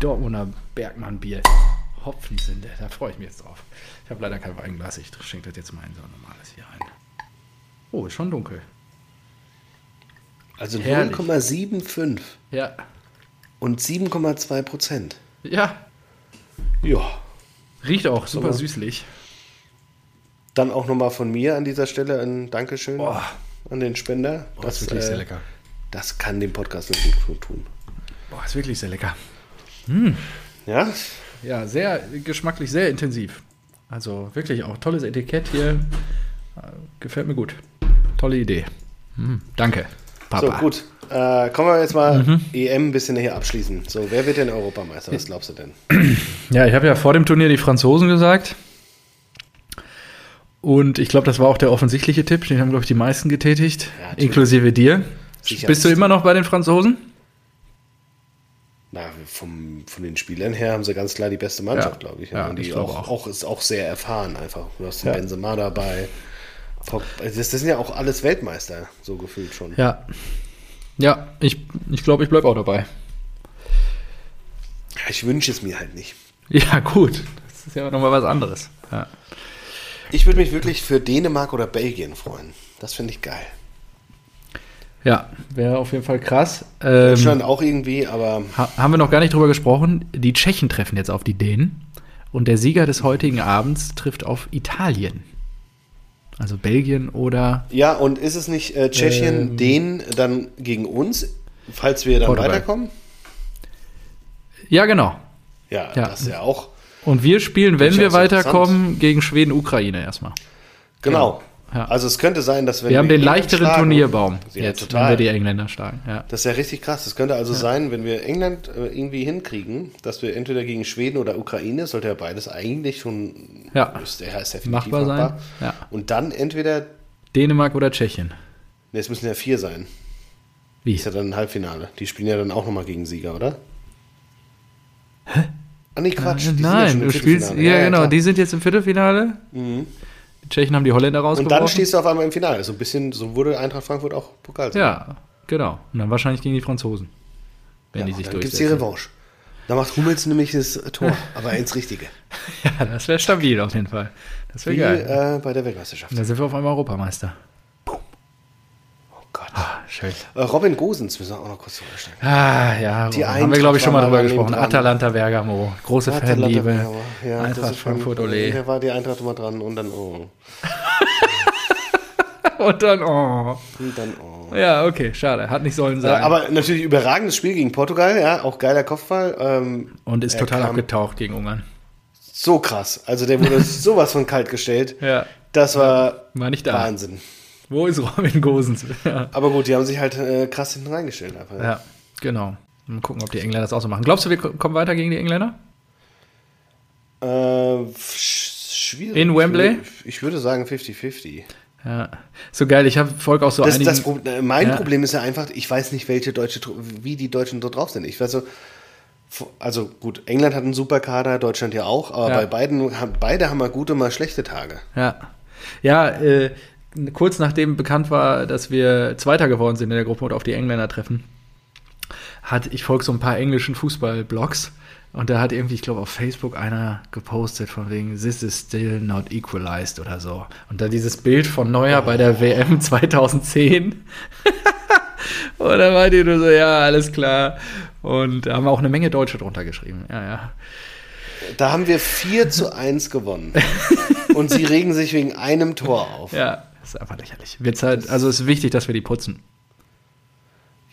Dortmunder Bergmann-Bier. Hopfensünde, da freue ich mich jetzt drauf. Ich habe leider kein Weinglas, ich schenke das jetzt mal in so ein normales hier rein. Oh, ist schon dunkel. Also Herrlich. 0,75 Ja. und 7,2 Prozent. Ja, Ja. Riecht auch super mal. süßlich. Dann auch nochmal von mir an dieser Stelle ein Dankeschön Boah. an den Spender. Das ist wirklich sehr lecker. Das kann dem Podcast nicht gut tun. Boah, ist wirklich sehr lecker. Ja? Ja, sehr geschmacklich, sehr intensiv. Also wirklich auch tolles Etikett hier. Äh, Gefällt mir gut. Tolle Idee. Hm, danke, Papa. So, gut. Äh, kommen wir jetzt mal EM ein bisschen hier abschließen. So, wer wird denn Europameister? Was glaubst du denn? *clears throat* Ja, ich habe ja vor dem Turnier die Franzosen gesagt. Und ich glaube, das war auch der offensichtliche Tipp. Den haben, glaube ich, die meisten getätigt, Ja, inklusive dir. Sicher. Bist du immer noch bei den Franzosen? Na, vom, von den Spielern her haben sie ganz klar die beste Mannschaft, Ja. glaube ich. Ja, Und ich die glaube auch, auch. auch. ist auch sehr erfahren einfach. Du hast einen Benzema dabei. Das, das sind ja auch alles Weltmeister, so gefühlt schon. Ja. Ja, ich glaube, ich, glaub, ich bleibe auch dabei. Ich wünsche es mir halt nicht. Ja, gut. Das ist ja nochmal was anderes. Ja. Ich würde mich wirklich für Dänemark oder Belgien freuen. Das finde ich geil. Ja, wäre auf jeden Fall krass. Ähm, Deutschland auch irgendwie, aber ha haben wir noch gar nicht drüber gesprochen. Die Tschechen treffen jetzt auf die Dänen. Und der Sieger des heutigen Abends trifft auf Italien. Also Belgien oder ja, und ist es nicht äh, Tschechien, Ähm, Dänen dann gegen uns, falls wir dann Portugal. weiterkommen? Ja, genau. Ja, Ja. das ist ja auch. Und wir spielen, wenn wir weiterkommen, gegen Schweden, Ukraine erstmal. Genau. Ja. Also es könnte sein, dass wenn Wir haben den England leichteren schlagen- Turnierbaum Ja, jetzt, wenn total. wir die Engländer schlagen. Ja. Das ist ja richtig krass. Das könnte also sein, wenn wir England äh, irgendwie hinkriegen, dass wir entweder gegen Schweden oder Ukraine, sollte ja beides eigentlich schon Ja. müsste, ja, ist definitiv Machbar sein. Ja. Und dann entweder, Dänemark oder Tschechien. ne, es müssen ja vier sein. Wie? Ist ja dann ein Halbfinale. Die spielen ja dann auch nochmal gegen Sieger, oder? Hä? Ah, nee, Quatsch. ja Nein, im du spielst. Ja, Viertelfinale. genau. klar. Die sind jetzt im Viertelfinale. Die Tschechen haben die Holländer Und rausgeworfen. dann stehst du auf einmal im Finale. So ein bisschen, so wurde Eintracht Frankfurt auch Pokal. Ja, genau. Und dann wahrscheinlich gegen die Franzosen. Wenn ja, die sich dann gibt's die durchsetzen. Revanche. Da macht Hummels nämlich das Tor, aber ins Richtige. *laughs* Ja, das wäre stabil auf jeden Fall. Das wäre Wie geil. äh, bei der Weltmeisterschaft. Und dann sind wir auf einmal Europameister. Schön. Äh, Robin Gosens müssen wir auch noch kurz drüber sprechen. Ah, ja, Die haben wir, glaube ich, schon mal drüber gesprochen. Atalanta Bergamo. Große Fanliebe. Ja, das Eintracht Frankfurt, ole. Da war die Eintracht immer dran und dann oh. *laughs* Und dann, oh. Und dann oh. Ja, okay, schade. Hat nicht sollen sein. aber natürlich überragendes Spiel gegen Portugal, ja, auch geiler Kopfball. Ähm, Und ist total abgetaucht gegen Ungarn. So krass. Also der wurde *laughs* sowas von kalt gestellt. Ja, Das war war nicht da. Wahnsinn. Wo ist Robin Gosens? Ja, Aber gut, die haben sich halt äh, krass hinten reingestellt. Einfach. ja genau. Mal gucken, ob die Engländer das auch so machen. Glaubst du, wir ko- kommen weiter gegen die Engländer? Äh, sch- schwierig. In Wembley? Ich würde, ich würde sagen 50-50. Ja. So geil, ich habe folge auch so Das, einigen. das Pro- äh, mein Ja. Problem ist ja einfach, ich weiß nicht, welche deutsche, wie die Deutschen so drauf sind. Ich weiß so, also gut, England hat einen super Kader, Deutschland ja auch, aber Ja. bei beiden, beide haben mal gute, mal schlechte Tage. Ja, ja äh, kurz nachdem bekannt war, dass wir Zweiter geworden sind in der Gruppe und auf die Engländer treffen, hat ich folge so ein paar englischen Fußball-Blogs und da hat irgendwie, ich glaube, auf Facebook einer gepostet von wegen This is still not equalized oder so. Und dann dieses Bild von Neuer bei der WM 2010. *laughs* und da war die nur so, ja, alles klar. Und da haben auch eine Menge Deutsche drunter geschrieben. Ja, ja. Da haben wir 4 zu 1 gewonnen. Und sie regen sich wegen einem Tor auf. Ja, das ist einfach lächerlich. Wird Zeit, also es ist wichtig, dass wir die putzen.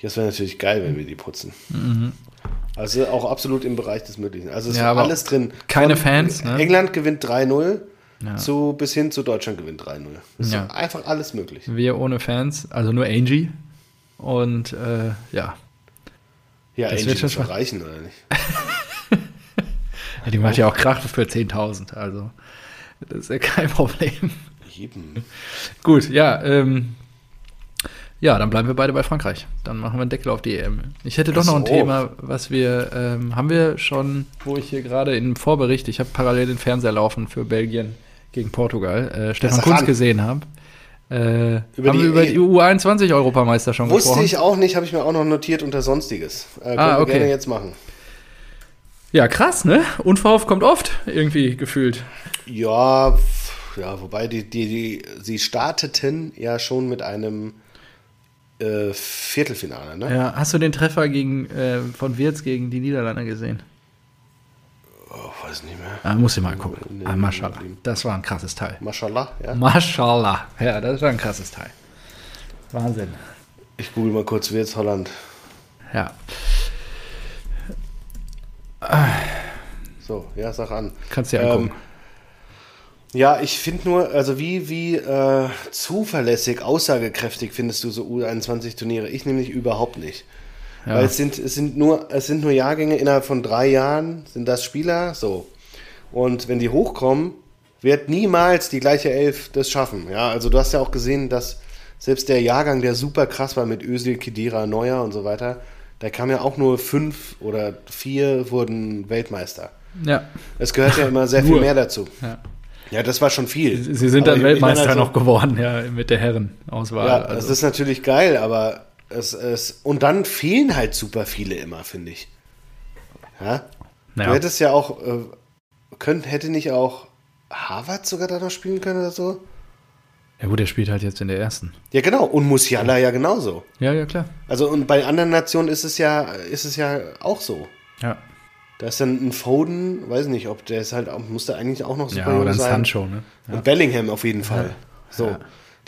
Das wäre natürlich geil, wenn wir die putzen. Also auch absolut im Bereich des Möglichen. Also es Ja, ist aber alles drin. keine Von Fans, ne? England gewinnt 3-0 Ja. zu, bis hin zu Deutschland gewinnt 3-0. Das ist Ja. einfach alles möglich. Wir ohne Fans, also nur Angie. Und äh, ja. Ja, Das Angie wird schon muss erreichen, oder nicht? *laughs* ja, die macht ja auch Krach für 10.000. Also, das ist ja kein Problem. Eben. Gut, ja. Ähm, Ja, dann bleiben wir beide bei Frankreich. Dann machen wir einen Deckel auf die EM. Ich hätte doch Ach noch ein so. Thema, was wir, ähm, haben wir schon, wo ich hier gerade im Vorbericht, ich habe parallel den Fernseher laufen für Belgien gegen Portugal, äh, Stefan Kunz gesehen habe. Äh, Über haben die wir über E- die U21-Europameister schon Wusste gesprochen? ich auch nicht, habe ich mir auch noch notiert unter Sonstiges. Äh, können Ah, wir okay. gerne jetzt machen. Ja, krass, ne? Unverhofft kommt oft, irgendwie gefühlt. Ja, ja wobei die, die, die, sie starteten ja schon mit einem äh, Viertelfinale, ne? Ja, hast du den Treffer gegen, äh, von Wirtz gegen die Niederlande gesehen? Oh, weiß nicht mehr. Ah, muss ich mal gucken. Nee, ah, Maschallah. Das war ein krasses Teil. Mashallah, ja. Maschallah. Ja, das war ein krasses Teil. Wahnsinn. Ich google mal kurz, wer jetzt Holland. Ja, So, ja, sag an. kannst dir angucken. Ähm, Ja, ich finde nur, also wie, wie äh, zuverlässig, aussagekräftig findest du so U21-Turniere? Ich nämlich überhaupt nicht. Ja. Weil es sind, es sind nur, es sind nur Jahrgänge innerhalb von drei Jahren, sind das Spieler, so. Und wenn die hochkommen, wird niemals die gleiche Elf das schaffen. Ja, also du hast ja auch gesehen, dass selbst der Jahrgang, der super krass war mit Özil, Kedira, Neuer und so weiter, da kam ja auch nur fünf oder vier wurden Weltmeister. ja. Es gehört ja immer sehr viel mehr dazu. Ja. Ja, das war schon viel. Sie sind Aber dann Weltmeister also- noch geworden, ja, mit der Herrenauswahl. Ja, also. das ist natürlich geil, aber es, es und dann fehlen halt super viele immer, finde ich. Ja? Du ja. hättest ja auch, äh, könnt, hätte nicht auch Harvard sogar da noch spielen können oder so? ja gut, der spielt halt jetzt in der ersten. Ja, genau. Und Musiala ja genauso. Ja, ja, klar. Also und bei anderen Nationen ist es ja, ist es ja auch so. Ja, Da ist dann ein Foden, weiß nicht, ob der ist halt, muss der eigentlich auch noch super ja oder ein sein. Sancho, ne? Und Bellingham auf jeden Fall. So.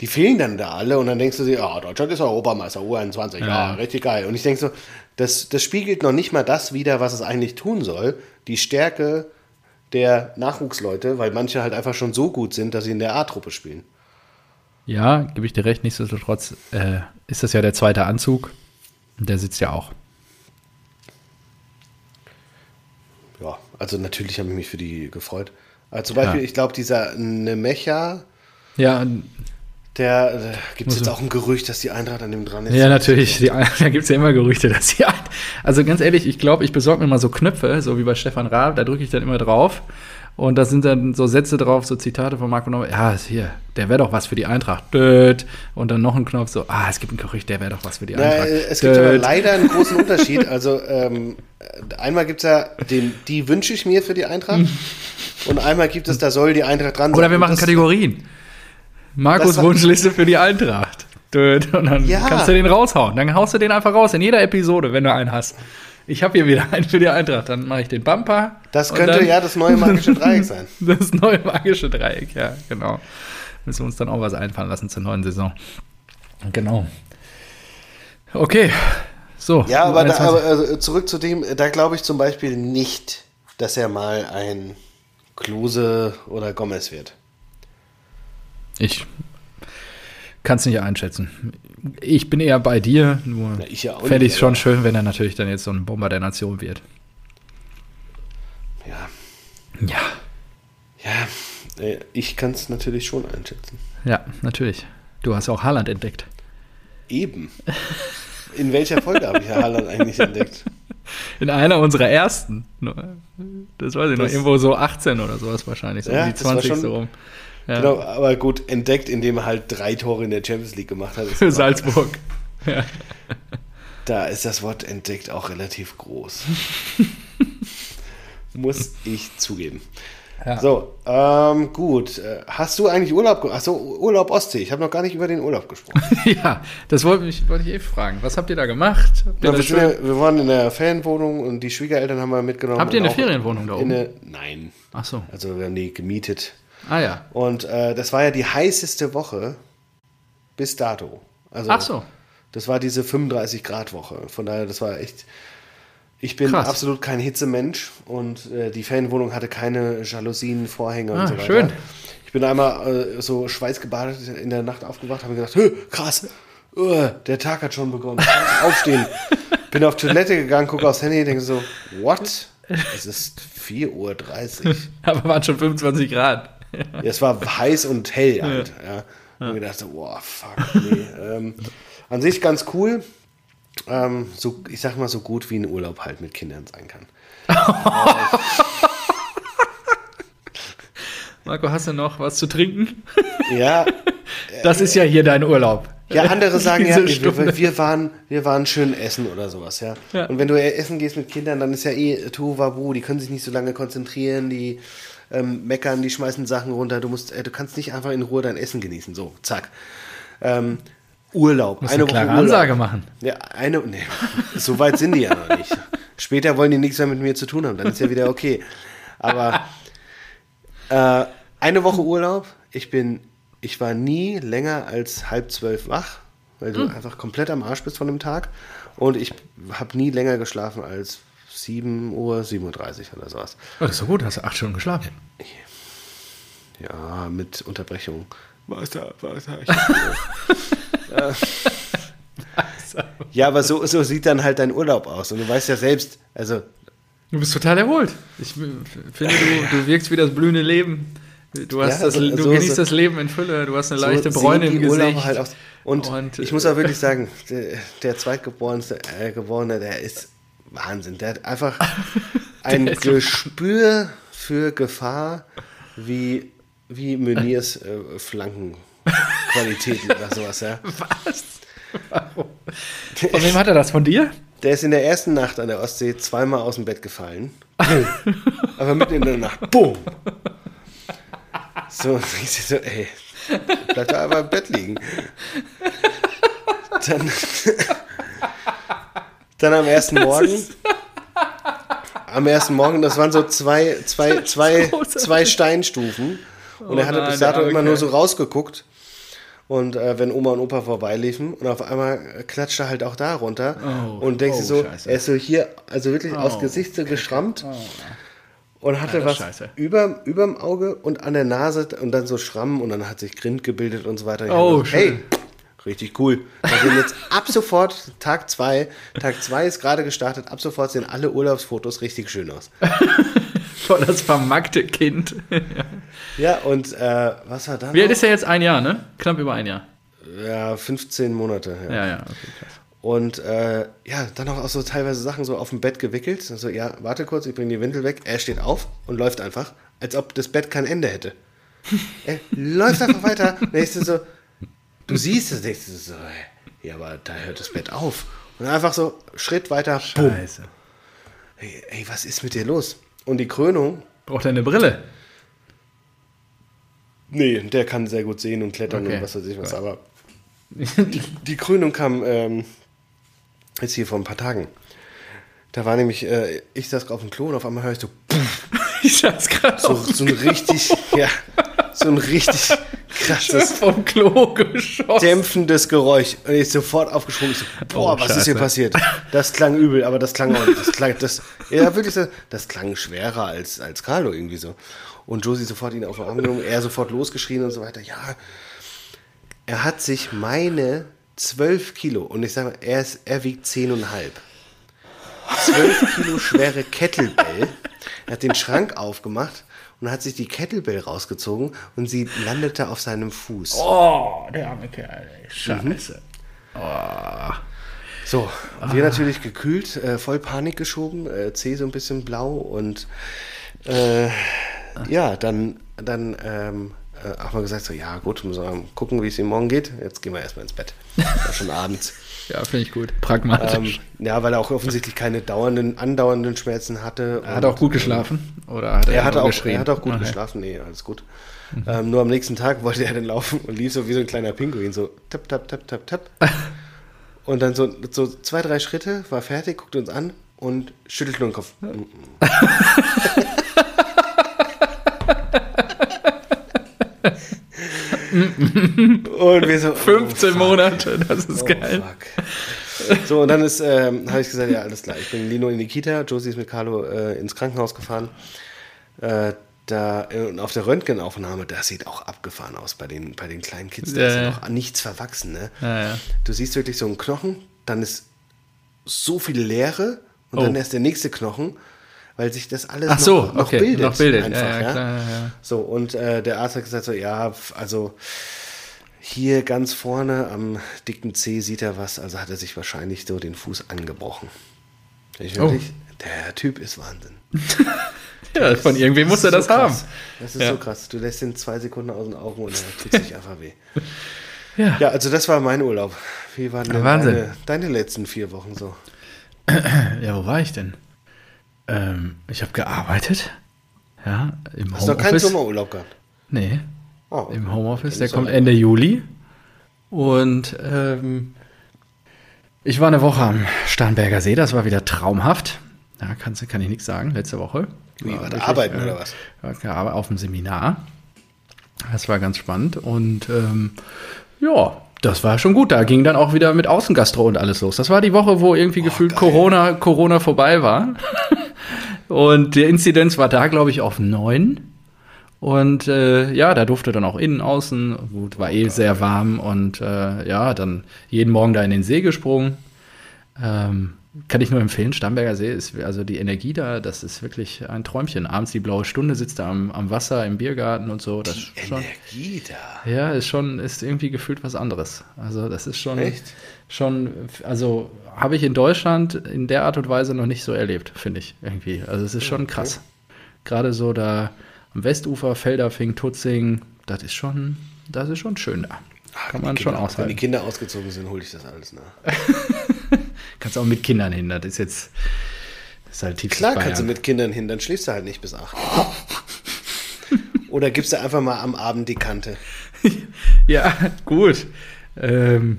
Die fehlen dann da alle und dann denkst du dir, ja, Deutschland ist Europameister, U21, ja, Ja. richtig geil. Und ich denke so, das, das spiegelt noch nicht mal das wider, was es eigentlich tun soll. Die Stärke der Nachwuchsleute, weil manche halt einfach schon so gut sind, dass sie in der A-Truppe spielen. Ja, gebe ich dir recht, nichtsdestotrotz äh, ist das ja der zweite Anzug. Und der sitzt ja auch. Ja, also natürlich habe ich mich für die gefreut. Also zum Beispiel, Ja. ich glaube, dieser Nemecha, Ja, der, äh, gibt es jetzt auch ein Gerücht, dass die Eintracht an dem dran ist. Ja, natürlich. Die, *laughs* da gibt es ja immer Gerüchte, dass sie. ein- Also ganz ehrlich, ich glaube, ich besorge mir mal so Knöpfe, so wie bei Stefan Raab, da drücke ich dann immer drauf. Und da sind dann so Sätze drauf, so Zitate von Marco Neumann. Ja, hier, der wäre doch was für die Eintracht. Död. Und dann noch ein Knopf, so, ah, es gibt ein Gerücht, der wäre doch was für die Ja, Eintracht. äh, es gibt aber Död. leider einen großen Unterschied. Also ähm, äh, einmal gibt es ja, den, die wünsche ich mir für die Eintracht. *laughs* und einmal gibt es, da soll die Eintracht dran sein. Oder wir machen Kategorien. Markus Wunschliste für die Eintracht. Död. Und dann Ja. kannst du den raushauen. Dann haust du den einfach raus in jeder Episode, wenn du einen hast. Ich habe hier wieder einen für die Eintracht. Dann mache ich den Bumper. Das könnte dann- ja das neue magische Dreieck *laughs* sein. Das neue magische Dreieck, ja, genau. Müssen wir uns dann auch was einfallen lassen zur neuen Saison. Genau. Okay. So. Ja, aber, da, 21. aber also zurück zu dem, da glaube ich zum Beispiel nicht, dass er mal ein Klose oder Gomez wird. ich kann es nicht einschätzen. Ich bin eher bei dir, nur ich ja fände ich es schon schön, wenn er natürlich dann jetzt so ein Bomber der Nation wird. Ja, Ja. ja äh, ich kann es natürlich schon einschätzen. Ja, natürlich. Du hast auch Haaland entdeckt. Eben. In welcher Folge habe ich Haaland eigentlich entdeckt? *laughs* In einer unserer ersten. Das weiß ich noch. Das- Irgendwo so 18 oder sowas wahrscheinlich. So Ja, um die das war 20 schon- so rum. Ja. Genau, aber gut, entdeckt, indem er halt drei Tore in der Champions League gemacht hat. Für Salzburg. *laughs* Ja. Da ist das Wort entdeckt auch relativ groß. *laughs* Muss ich zugeben. Ja. So, ähm, gut. Äh, Hast du eigentlich Urlaub gemacht? Achso, Urlaub Ostsee. Ich habe noch gar nicht über den Urlaub gesprochen. *laughs* ja, das wollte ich, wollte ich eh fragen. Was habt ihr da gemacht? Habt ihr, Ja, wir, ja, wir waren in der Ferienwohnung und die Schwiegereltern haben wir mitgenommen. habt ihr eine Ferienwohnung da In oben? eine, nein. Ach so. Also wir haben die gemietet. Ah ja. Und äh, das war ja die heißeste Woche bis dato. Also, Ach so. Das war diese 35 Grad Woche. Von daher, das war echt. Ich bin Krass. absolut kein Hitzemensch und äh, die Ferienwohnung hatte keine Jalousien, Vorhänge und Ah, so weiter. schön. Ich bin einmal äh, so schweißgebadet in der Nacht aufgewacht, habe mir gedacht, krass, uh, der Tag hat schon begonnen. Aufstehen. *laughs* bin auf Toilette gegangen, gucke aufs Handy, denke so, what? Es ist 4.30 Uhr. *laughs* Aber waren schon 25 Grad. Ja, es war heiß und hell halt. Ja. Und mir gedacht, so, boah, fuck, nee. ähm, An sich ganz cool. Ähm, so, ich sag mal, so gut wie ein Urlaub halt mit Kindern sein kann. *laughs* Marco, hast du noch was zu trinken? *laughs* Ja, Das ist ja hier dein Urlaub. ja andere sagen *laughs* ja, wir, wir, waren, wir waren schön essen oder sowas, ja. Ja. Und wenn du essen gehst mit Kindern, dann ist ja eh Tohuwabu, die können sich nicht so lange konzentrieren, die ähm, meckern, die schmeißen Sachen runter, du musst, äh, du kannst nicht einfach in Ruhe dein Essen genießen, so, zack. Ähm, Urlaub, Musst eine klare Urlaub. Ansage machen. Ja, eine, nee, *laughs* so weit sind die ja noch nicht. Später wollen die nichts mehr mit mir zu tun haben, dann ist ja wieder okay. Aber äh, eine Woche Urlaub, ich bin, ich war nie länger als halb zwölf wach, weil du einfach komplett am Arsch bist von dem Tag. Und ich habe nie länger geschlafen als 7 Uhr, 37 oder sowas. Oh, das ist so gut, hast du acht Stunden geschlafen. Ja, mit Unterbrechung. Wasser, Wasser. *laughs* Ich äh, ja, aber so, so sieht dann halt dein Urlaub aus. Und du weißt ja selbst, also Du bist total erholt. Ich finde, du, du wirkst wie das blühende Leben. Du, hast Ja, das, so- du so- genießt so- das Leben in Fülle. Du hast eine so leichte Bräune im Gesicht. Halt. Und, Und, ich muss auch wirklich *laughs* sagen, der, der Zweitgeborene, äh, Geborene, der ist Wahnsinn. Der hat einfach *laughs* ein Gespür für Gefahr wie, wie Meniers äh, Flankenqualitäten oder sowas. Ja. *laughs* Was? Warum? Von wem hat er das? Von dir? Der ist in der ersten Nacht an der Ostsee zweimal aus dem Bett gefallen. *laughs* Aber mitten in der Nacht. Boom! So, und ich so, ey, bleib da einfach im Bett liegen. Dann, dann am ersten Morgen. Am ersten Morgen, das waren so zwei, zwei, zwei, zwei Steinstufen. Und er Oh hatte nein, bis dato arme immer nur so rausgeguckt. Und äh, wenn Oma und Opa vorbeiliefen und auf einmal klatscht er halt auch da runter Oh, und denkst oh, so, Scheiße. er ist so hier, also wirklich Oh. Gesicht so geschrammt und hatte Ja, das was scheiße. über, überm Auge und an der Nase und dann so Schrammen und dann hat sich Grind gebildet und so weiter. Oh, gedacht. Hey, richtig cool. Wir sind jetzt *laughs* ab sofort Tag zwei. Tag zwei ist gerade gestartet. Ab sofort sehen alle Urlaubsfotos richtig schön aus. *laughs* Voll das vermackte Kind. Ja, und äh, was war da? Wie alt ist er jetzt? Ein Jahr, ne? Knapp über ein Jahr. Ja, 15 Monate. Ja. Ja, ja, okay, krass. Und äh, ja, dann auch, auch so teilweise Sachen so auf dem Bett gewickelt. Also, ja, warte kurz, ich bringe die Windel weg. Er steht auf und läuft einfach, als ob das Bett kein Ende hätte. *laughs* er läuft einfach weiter. Du so, du siehst es, denkst du so, ja, aber da hört das Bett auf. Und einfach so, Schritt weiter. Scheiße. Ey, ey, was ist mit dir los? Und die Krönung, Braucht er eine Brille? nee, der kann sehr gut sehen und klettern Okay. und was weiß ich was, aber *laughs* die Krönung kam ähm, jetzt hier vor ein paar Tagen. Da war nämlich, äh, ich saß auf dem Klo und auf einmal höre ich so, Ich saß gerade so, auf so ein richtig, ja, so ein richtig *laughs* krasses, vom Klo geschossen. dämpfendes Geräusch. Und ich sofort aufgesprungen. So, boah, Oh, was ist hier Scheiße. passiert? Das klang übel, aber das klang auch nicht. Das klang, das, ja, wirklich, so, das klang schwerer als, als Carlo irgendwie so. Und Josie sofort ihn auf den Arm genommen, er sofort losgeschrien und so weiter. Ja, er hat sich meine 12 Kilo, und ich sage mal, er, ist, er wiegt 10,5. 12 Kilo schwere Kettlebell. Er hat den Schrank aufgemacht und hat sich die Kettlebell rausgezogen und sie landete auf seinem Fuß. Oh, der arme Kerl, ey. Scheiße. So, wir natürlich gekühlt, äh, voll Panik geschoben, äh, C so ein bisschen blau und äh, ja, dann, dann ähm, äh, haben wir gesagt, so, ja gut, müssen wir mal gucken, wie es ihm morgen geht. Jetzt gehen wir erstmal ins Bett. War schon *laughs* abends. Ja, finde ich gut. Pragmatisch. Ähm, ja, weil er auch offensichtlich keine dauernden, andauernden Schmerzen hatte. hat er auch und, gut geschlafen? Oder hat er, Er nur auch, geschrien? er hat auch gut Okay. geschlafen, nee, alles gut. Ähm, nur am nächsten Tag wollte er dann laufen und lief so wie so ein kleiner Pinguin, so tap, tap, tap, tap, tap. *laughs* und dann so, so zwei, drei Schritte, war fertig, guckte uns an und schüttelt nur den Kopf. *laughs* *laughs* *laughs* und wir so, 15 oh. Monate, das ist Oh, geil. fuck. So, und dann ist, ähm, habe ich gesagt, ja, alles klar. Ich bringe Lino in die Kita, Josie ist mit Carlo äh, ins Krankenhaus gefahren. Äh, da, äh, und auf der Röntgenaufnahme, das sieht auch abgefahren aus bei den, bei den kleinen Kids. Da Ja, ist ja. noch nichts verwachsen. Ne? Ja, ja. Du siehst wirklich so einen Knochen, dann ist so viel Leere und Oh. dann erst der nächste Knochen, weil sich das alles Ach so, noch, noch okay, bildet. noch bildet. Einfach, Ja, ja, klar, ja. So, und äh, der Arzt hat gesagt, so, ja, also, Hier ganz vorne am dicken C sieht er was, also hat er sich wahrscheinlich so den Fuß angebrochen. Ich wirklich, Der Typ ist Wahnsinn. *laughs* Ja, von irgendwem muss er das so haben. Das ist so krass. Du lässt ihn zwei Sekunden aus den Augen und er tut sich einfach weh. *laughs* Ja. Ja, also das war mein Urlaub. Wie waren denn Wahnsinn. deine, deine letzten vier Wochen so? *clears throat* Ja, wo war ich denn? Ähm, ich habe gearbeitet. Ja, im Hast du noch keinen Homeoffice. Sommerurlaub gehabt? Nee, Oh, im Homeoffice. Der kommt Ende Juli. Und ähm, ich war eine Woche am Starnberger See. Das war wieder traumhaft. Da kann, kann ich nichts sagen. Letzte Woche. Wie, war da arbeiten äh, oder was? auf dem Seminar. Das war ganz spannend. Und ähm, ja, das war schon gut. Da ging dann auch wieder mit Außengastro und alles los. Das war die Woche, wo irgendwie gefühlt geil. Corona, Corona vorbei war. *laughs* und die Inzidenz war da, glaube ich, auf neun. Und äh, ja, da durfte dann auch innen, außen, gut, war eh sehr warm und äh, ja, dann jeden Morgen da in den See gesprungen. Ähm, kann ich nur empfehlen, Starnberger See ist, also die Energie da, das ist wirklich ein Träumchen. Abends die blaue Stunde sitzt da am, am Wasser, im Biergarten und so. Das ist schon, Energie da. ja, ist schon, ist irgendwie gefühlt was anderes. Also das ist schon, Echt? Schon, also habe ich in Deutschland in der Art und Weise noch nicht so erlebt, finde ich irgendwie. Also es ist schon krass. Gerade so da am Westufer, Felderfing, Tutzing, das ist schon, das ist schon schön da. Kann man Die schon Kinder- Wenn die aushalten. Kinder ausgezogen sind, hole ich das alles nach. *laughs* Kannst auch mit Kindern hin, das ist jetzt, das ist halt tiefstes Klar Bayern. kannst du mit Kindern hin, dann schläfst du halt nicht bis acht. *laughs* Oder gibst du einfach mal am Abend die Kante. *laughs* Ja, gut. Ähm,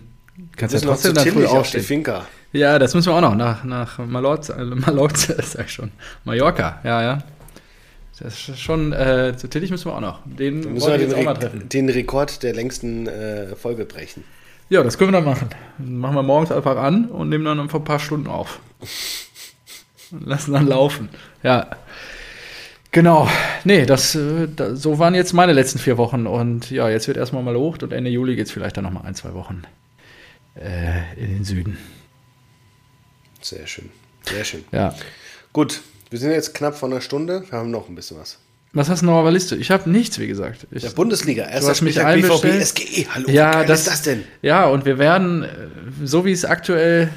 kannst Wir ja müssen noch zu trotzdem dann früh aufstehen. Finca. Ja, das müssen wir auch noch nach, nach Malorza, äh, Malorza, *laughs* sag ich schon. Mallorca, ja, ja. Das ist schon, äh, zu Tillich müssen wir auch noch. Den Müssen wollen wir den, mal Re treffen. den Rekord der längsten äh, Folge brechen. Ja, das können wir dann machen. Dann machen wir morgens einfach an und nehmen dann einfach ein paar Stunden auf. Und lassen dann laufen. Ja. Genau. Nee, das, äh, da, so waren jetzt meine letzten vier Wochen. Und ja, jetzt wird erstmal mal hoch und Ende Juli geht es vielleicht dann nochmal ein, zwei Wochen äh, in den Süden. Sehr schön. Sehr schön. Ja. Gut, wir sind jetzt knapp vor einer Stunde. Wir haben noch ein bisschen was. Was hast du noch auf der Liste? Ich habe nichts, wie gesagt. Ich, Der Bundesliga, erster hast mich Spieltag BVB. SGE. Hallo, wie ja, geil das, ist das denn? Ja, und wir werden, äh, so wie es aktuell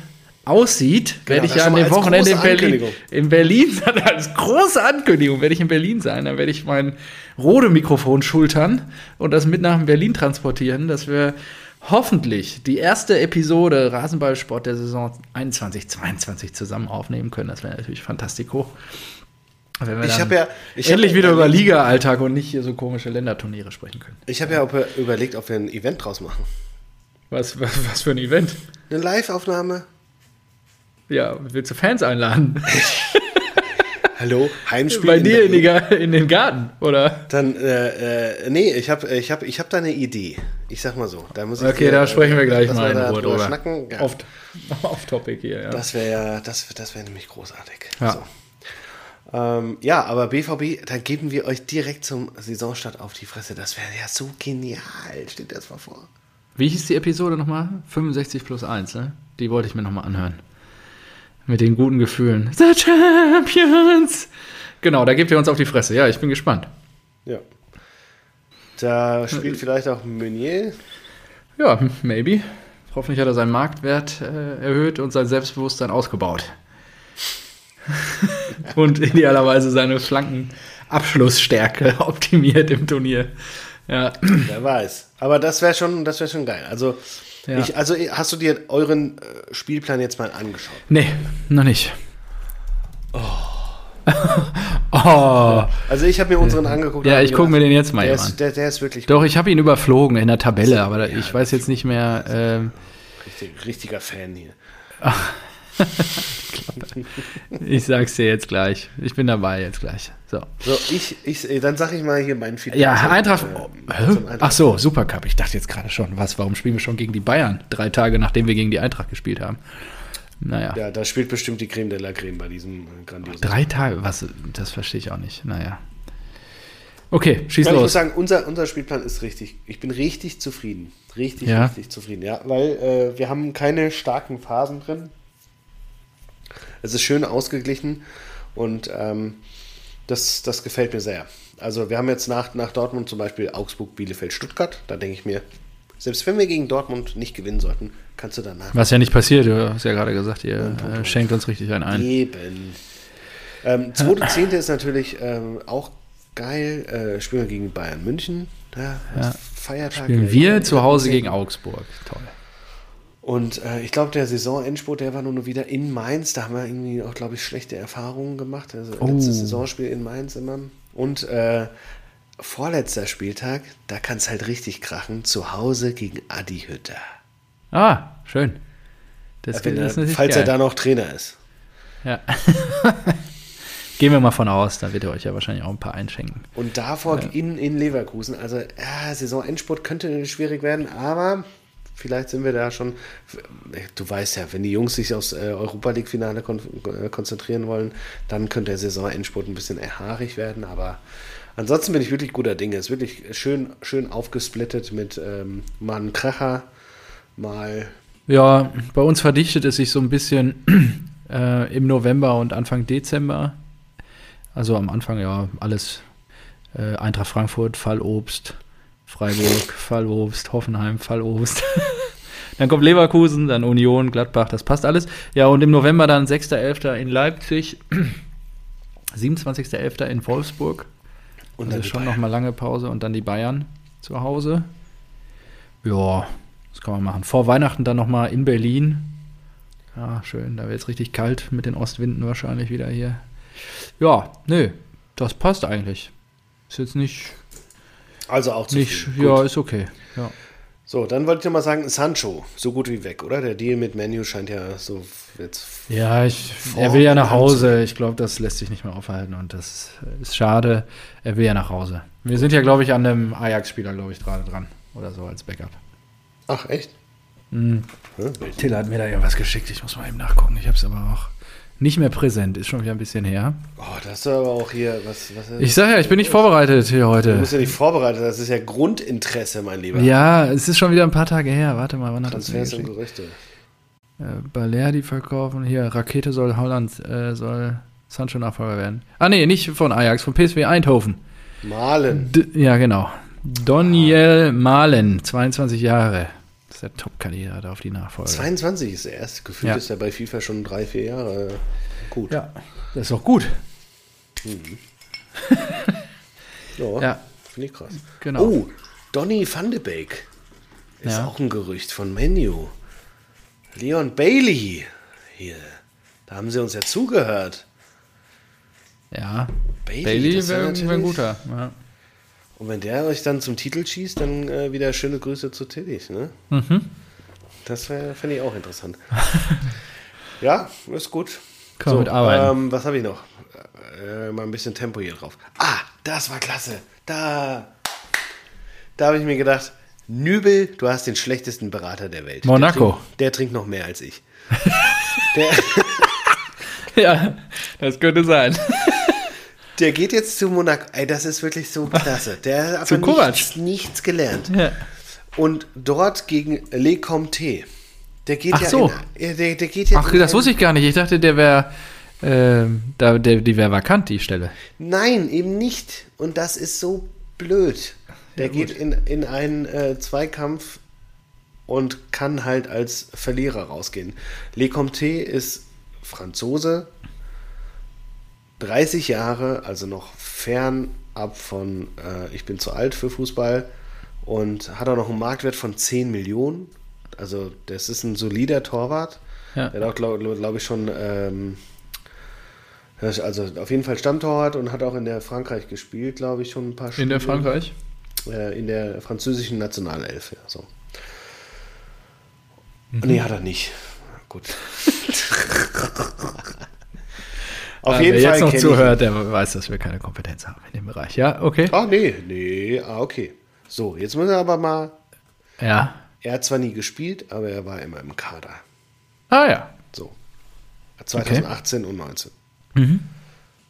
aussieht, werde ich ja an dem Wochenende in Berlin, in Berlin *laughs* sein, als große Ankündigung werde ich in Berlin sein. Dann werde ich mein Rode-Mikrofon schultern und das mit nach Berlin transportieren, dass wir hoffentlich die erste Episode Rasenballsport der Saison 21-22 zusammen aufnehmen können. Das wäre natürlich fantastico. Wenn wir Ich dann hab ja- ich endlich hab wieder über Liga-Alltag und nicht hier so komische Länderturniere sprechen können. Ich habe ja auch überlegt, ob wir ein Event draus machen. Was, was, was für ein Event? Eine Live-Aufnahme. Ja, willst du Fans einladen? *laughs* Hallo, Heimspiel. Bei dir in. Ga- in den Garten, oder? Dann, äh, äh, nee, ich habe ich hab, ich hab da eine Idee. Ich sag mal so. Da muss ich Okay, dir, da sprechen wir gleich mal in da Ruhe drüber. Schnacken. Ja, Off, *laughs* off Topic hier, ja. Das wäre ja, das, das wäre nämlich großartig. Ja. So. Ähm, ja, aber BVB, dann geben wir euch direkt zum Saisonstart auf die Fresse. Das wäre ja so genial. Steht das mal vor. Wie hieß die Episode nochmal? 65 plus 1, ne? Die wollte ich mir nochmal anhören. Mit den guten Gefühlen. The Champions! Genau, da gebt ihr uns auf die Fresse. Ja, ich bin gespannt. Ja. Da spielt vielleicht auch Meunier. Ja, maybe. Hoffentlich hat er seinen Marktwert äh, erhöht und sein Selbstbewusstsein ausgebaut. *laughs* und idealerweise seine Flankenabschlussstärke *laughs* optimiert im Turnier. Ja, Wer weiß. Aber das wäre schon, das wäre schon geil. Also, Ja. ich, also hast du dir euren äh, Spielplan jetzt mal angeschaut? nee, noch nicht. Oh. *laughs* Also ich habe mir unseren angeguckt. Ja, ich gucke mir den jetzt mal der an. ist, der, der ist wirklich Doch, ich habe ihn überflogen in der Tabelle, aber ich weiß jetzt nicht mehr. Ähm, richtig, richtiger Fan hier. Ich sag's dir jetzt gleich. Ich bin dabei jetzt gleich. So. So, ich, ich, äh, dann sag ich mal hier meinen Feedback. Ja, zum, Eintracht. äh, zum Eintracht. Ach so, Supercup. Ich dachte jetzt gerade schon, was? Warum spielen wir schon gegen die Bayern? Drei Tage nachdem wir gegen die Eintracht gespielt haben. Naja. Ja, da spielt bestimmt die Creme de la Creme bei diesem äh, grandiosen. Drei Tage? Was? Das verstehe ich auch nicht. Naja. Okay, schieß Ja, ich muss los. sagen, unser, unser Spielplan ist richtig. Ich bin richtig zufrieden. Richtig, Ja. richtig zufrieden. Ja, weil äh, wir haben keine starken Phasen drin. Es ist schön ausgeglichen und ähm, das, das gefällt mir sehr. Also wir haben jetzt nach, nach Dortmund zum Beispiel Augsburg, Bielefeld, Stuttgart. Da denke ich mir, Selbst wenn wir gegen Dortmund nicht gewinnen sollten, kannst du danach. Was ja nicht passiert, du hast ja gerade gesagt, ihr äh, schenkt uns richtig einen ein. Eben. Ähm, 2.10. *laughs* ist natürlich ähm, auch geil. Äh, spielen wir gegen Bayern München. Ja. ist Feiertag. Spielen wir zu Hause 2.10.. gegen Augsburg. Toll. Und äh, ich glaube, der Saisonendspurt, der war nur wieder in Mainz. Da haben wir irgendwie auch, glaube ich, schlechte Erfahrungen gemacht. Also Oh. letztes Saisonspiel in Mainz immer. Und äh, vorletzter Spieltag, da kann es halt richtig krachen. Zu Hause gegen Adi Hütter. Ah, schön. Das, Wenn das ist falls geil. er da noch Trainer ist. Ja. *laughs* Gehen wir mal von aus, da wird er euch ja wahrscheinlich auch ein paar einschenken. Und davor in, in Leverkusen. Also, ja, Saisonendspurt könnte schwierig werden, aber vielleicht sind wir da schon. Du weißt ja, wenn die Jungs sich aufs äh, Europa League-Finale kon konzentrieren wollen, dann könnte der Saisonendspurt ein bisschen erhaarig werden, aber. Ansonsten bin ich wirklich guter Dinge. Es ist wirklich schön, schön aufgesplittet mit ähm, mal einem Kracher, mal Ja, bei uns verdichtet es sich so ein bisschen *clears throat* äh, im November und Anfang Dezember. Also am Anfang ja alles äh, Eintracht Frankfurt, Fallobst, Freiburg, Fallobst, Hoffenheim, Fallobst. *laughs* dann kommt Leverkusen, dann Union, Gladbach, das passt alles. Ja, und im November dann 6.11. in Leipzig, *clears throat* 27.11. in Wolfsburg. und Also schon nochmal lange Pause und dann die Bayern zu Hause. Ja, das kann man machen. Vor Weihnachten dann nochmal in Berlin. Ja, schön. Da wird es richtig kalt mit den Ostwinden wahrscheinlich wieder hier. Ja, nö, das passt eigentlich. Ist jetzt nicht, Also auch zu nicht viel. ja, Gut. ist okay. Ja. So, dann wollte ich noch mal sagen, Sancho, so gut wie weg, oder? Der Deal mit Menu scheint ja so jetzt Ja, ich, er will ja nach Hause. Ich glaube, das lässt sich nicht mehr aufhalten und das ist schade. Er will ja nach Hause. Wir sind ja, glaube ich, an einem Ajax-Spieler, glaube ich, gerade dran. Oder so als Backup. Ach, echt? Mhm. Hm? Till hat mir da irgendwas geschickt. Ich muss mal eben nachgucken. Ich habe es aber auch nicht mehr präsent. Ist schon wieder ein bisschen her. Oh, das ist aber auch hier, was, was Ich sage ja, ich bin nicht vorbereitet hier Du heute. bist ja nicht vorbereitet, das ist ja Grundinteresse, mein Lieber. Ja, es ist schon wieder ein paar Tage her. Warte mal, wann hat das Transfers und? Gerüchte. Äh, Balerdi verkaufen. Hier, Rakete soll Holland, äh, soll Sancho Nachfolger werden. Ah, nee, nicht von Ajax, von PSV Eindhoven. Malen. D ja, genau. Doniel Malen, 22 Jahre. Das ist der Top-Kandidat auf die Nachfolge. 22 ist er erst. Gefühlt Ja. ist er bei FIFA schon drei, vier Jahre gut. Ja, das ist doch gut. *laughs* Ja, Ja. finde ich krass. Genau. Oh, Donny van de Beek ist Ja. auch ein Gerücht von Menu. Leon Bailey. Hier, da haben sie uns ja zugehört. Ja, Bailey, Bailey wäre wär ein guter. Ja. Und wenn der euch dann zum Titel schießt, dann äh, wieder schöne Grüße zu Tillich, ne? Mhm. Das fände ich auch interessant. *laughs* ja, ist gut. Kann man mit arbeiten. Ähm, was habe ich noch? Äh, mal ein bisschen Tempo hier drauf. Ah, das war klasse. Da, da habe ich mir gedacht, Nübel, du hast den schlechtesten Berater der Welt. Monaco. Der trinkt, der trinkt noch mehr als ich. *laughs* ja, das könnte sein. *laughs* der geht jetzt zu Monaco. Ey, das ist wirklich so klasse. Der hat *laughs* aber nichts, nichts gelernt. Ja. Und dort gegen Le Comte. Der geht Ach ja so. in, der, der geht ja Ach, das wusste ich gar nicht. Ich dachte, der wäre, da, der, die wäre vakant, die Stelle. Nein, eben nicht. Und das ist so blöd. Der geht in, in einen äh, Zweikampf und kann halt als Verlierer rausgehen. Le Comte ist Franzose, 30 Jahre, also noch fernab von äh, ich bin zu alt für Fußball und hat auch noch einen Marktwert von 10 Millionen. Also das ist ein solider Torwart. Ja. Der hat auch, glaube glaub ich, schon ähm, also auf jeden Fall Stammtorwart und hat auch in der Frankreich gespielt, glaube ich, schon ein paar In der Spiele. Frankreich? Äh, in der französischen Nationalelf, ja, so. Mhm. Nee, hat er nicht. Gut. *laughs* auf Ja, jeden wer Fall jetzt noch zuhört, der weiß, dass wir keine Kompetenz haben in dem Bereich. Ja, okay. Ah, nee, nee, ah, okay. So, jetzt müssen wir aber mal. Ja. Er hat zwar nie gespielt, aber er war immer im Kader. Ah ja. So. 2018 und 19. Mhm.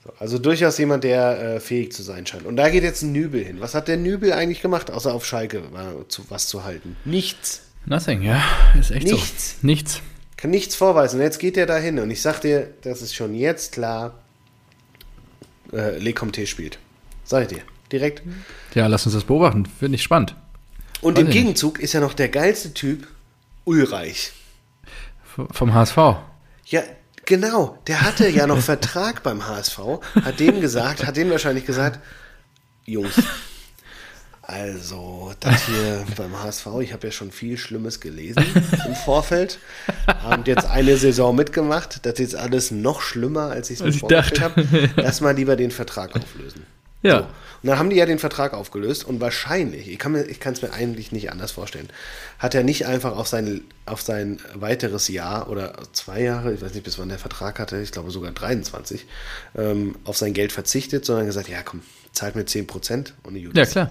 So, also durchaus jemand, der äh, fähig zu sein scheint. Und da geht jetzt ein Nübel hin. Was hat der Nübel eigentlich gemacht, außer auf Schalke war, zu, was zu halten? Nichts. Nothing, ja. Ist echt Nichts. so. Nichts. Kann nichts vorweisen. Und jetzt geht er da hin. Und ich sag dir, das ist schon jetzt klar, äh, Le Comte spielt. Sag ich dir. Direkt. Ja, lass uns das beobachten. Finde ich spannend. Und Weiß im nicht. Gegenzug ist ja noch der geilste Typ Ulreich. V- Vom HSV. Ja, genau. Der hatte ja noch *laughs* Vertrag beim HSV, hat dem gesagt, hat dem wahrscheinlich gesagt, Jungs, also das hier *laughs* beim HSV, ich habe ja schon viel Schlimmes gelesen im Vorfeld und jetzt eine Saison mitgemacht, das ist alles noch schlimmer, als ich es mir vorgestellt habe. Lass mal lieber den Vertrag auflösen. Ja. So. Und dann haben die ja den Vertrag aufgelöst und wahrscheinlich, ich kann mir, es mir eigentlich nicht anders vorstellen, hat er nicht einfach auf sein, auf sein weiteres Jahr oder zwei Jahre, ich weiß nicht, bis wann der Vertrag hatte, ich glaube sogar 23, ähm, auf sein Geld verzichtet, sondern gesagt, ja komm, zahlt mir 10% und die Ja, klar.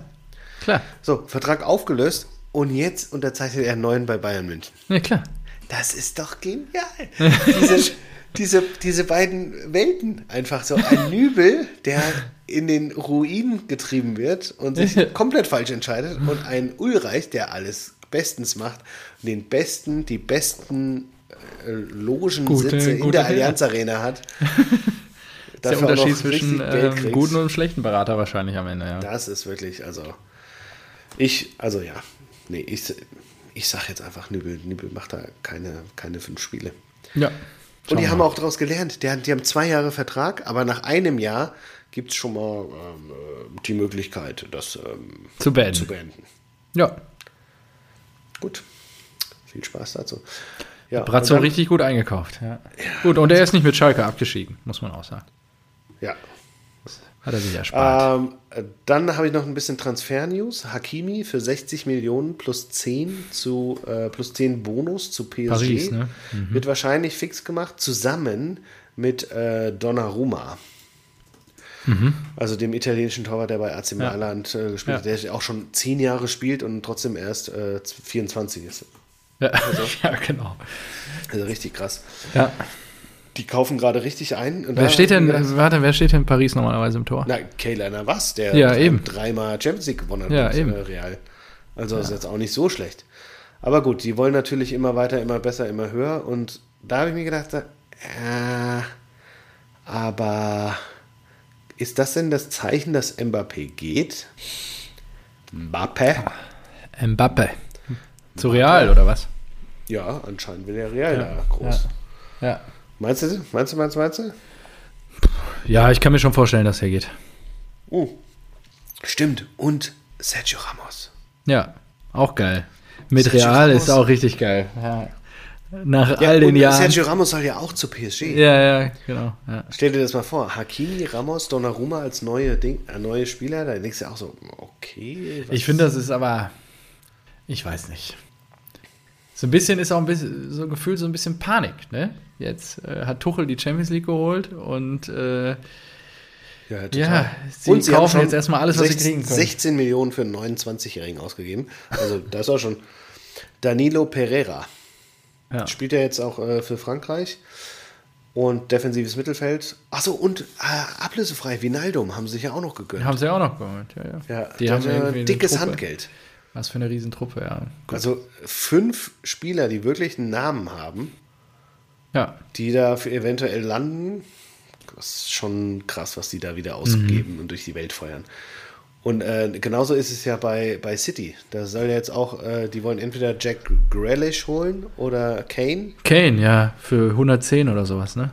Klar. So, Vertrag aufgelöst und jetzt unterzeichnet er einen neuen bei Bayern München. Ja, klar. Das ist doch genial. diese, *laughs* diese, diese beiden Welten. Einfach so ein Nübel, der in den Ruin getrieben wird und sich komplett falsch entscheidet und ein Ulreich, der alles bestens macht und den besten, die besten äh, Logensitze in der. Allianz Arena hat. *laughs* Der Dafür auch Unterschied zwischen ähm, guten und schlechten Berater wahrscheinlich am Ende, ja. Das ist wirklich, also ich, also ja, nee, ich, ich sag jetzt einfach, Nübel, Nübel macht da keine, keine fünf Spiele. Ja. Und die haben auch daraus gelernt. Die, die haben zwei Jahre Vertrag, aber nach einem Jahr gibt es schon mal ähm, äh, die Möglichkeit, das ähm, Zu beenden. zu beenden. Ja. Gut. Viel Spaß dazu. Ja, Brazzo richtig gut eingekauft. Ja. Gut, und er ist nicht mit Schalke abgestiegen, muss man auch sagen. Ja. Hat er sich erspart. Ähm, äh, dann habe ich noch ein bisschen Transfer-News. Hakimi für 60 Millionen plus 10 zu äh, plus 10 Bonus zu PSG. Paris, ne? Wird wahrscheinlich fix gemacht, zusammen mit äh, Donnarumma. Also dem italienischen Torwart, der bei AC Mailand äh, gespielt hat, Ja. der auch schon 10 Jahre spielt und trotzdem erst äh, 24 ist. ja. *laughs* ja, genau. Also richtig krass. Ja. Die kaufen gerade richtig ein. Und Wer steht denn, gedacht, warte, wer steht denn in Paris normalerweise im Tor? Na, Kayla Navas, der Ja, eben. dreimal Champions League gewonnen hat Ja, eben. äh, Real. Also ist jetzt auch nicht so schlecht. Aber gut, die wollen natürlich immer weiter, immer besser, immer höher. Und da habe ich mir gedacht, äh, aber ist das denn das Zeichen, dass Mbappé geht? Mbappé? Mbappe. Zu Real, oder was? Ja, anscheinend will der Real da groß. Ja. Meinst du, meinst du, meinst du, meinst du? Ja, ich kann mir schon vorstellen, dass er geht. Oh, stimmt. Und Sergio Ramos. Ja, auch geil. Mit Sergio Real Ramos. ist auch richtig geil. Ja. Nach Ja, all den Jahren. Sergio Ramos soll ja auch zu PSG. ja, ja, genau. Ja. Stell dir das mal vor, Hakimi, Ramos, Donnarumma als neue, Ding, äh, neue Spieler, da denkst du auch so, okay. Ich finde, das ist aber, ich weiß nicht. So ein bisschen ist auch ein bisschen, so gefühlt so ein bisschen Panik, ne? Jetzt äh, hat Tuchel die Champions League geholt und äh, ja, ja, sie Und sie kaufen jetzt erstmal alles, was sie 16 kriegen können. 16 Millionen für einen 29-Jährigen ausgegeben. Also das ist auch schon Danilo Pereira. Ja. Spielt er jetzt auch äh, für Frankreich. Und defensives Mittelfeld. Achso, und äh, ablösefrei, Vinaldum haben sie sich ja auch noch gegönnt. Haben sie auch noch geholt, ja, ja. ja, die haben eine dickes. Handgeld. Was für eine Riesentruppe, ja. Also fünf Spieler, die wirklich einen Namen haben, Ja, die da für eventuell landen, das ist schon krass, was die da wieder ausgeben und durch die Welt feuern. Und äh, genauso ist es ja bei, bei City. Da soll jetzt auch, äh, die wollen entweder Jack Grealish holen oder Kane. Kane, ja, für 110 oder sowas, ne?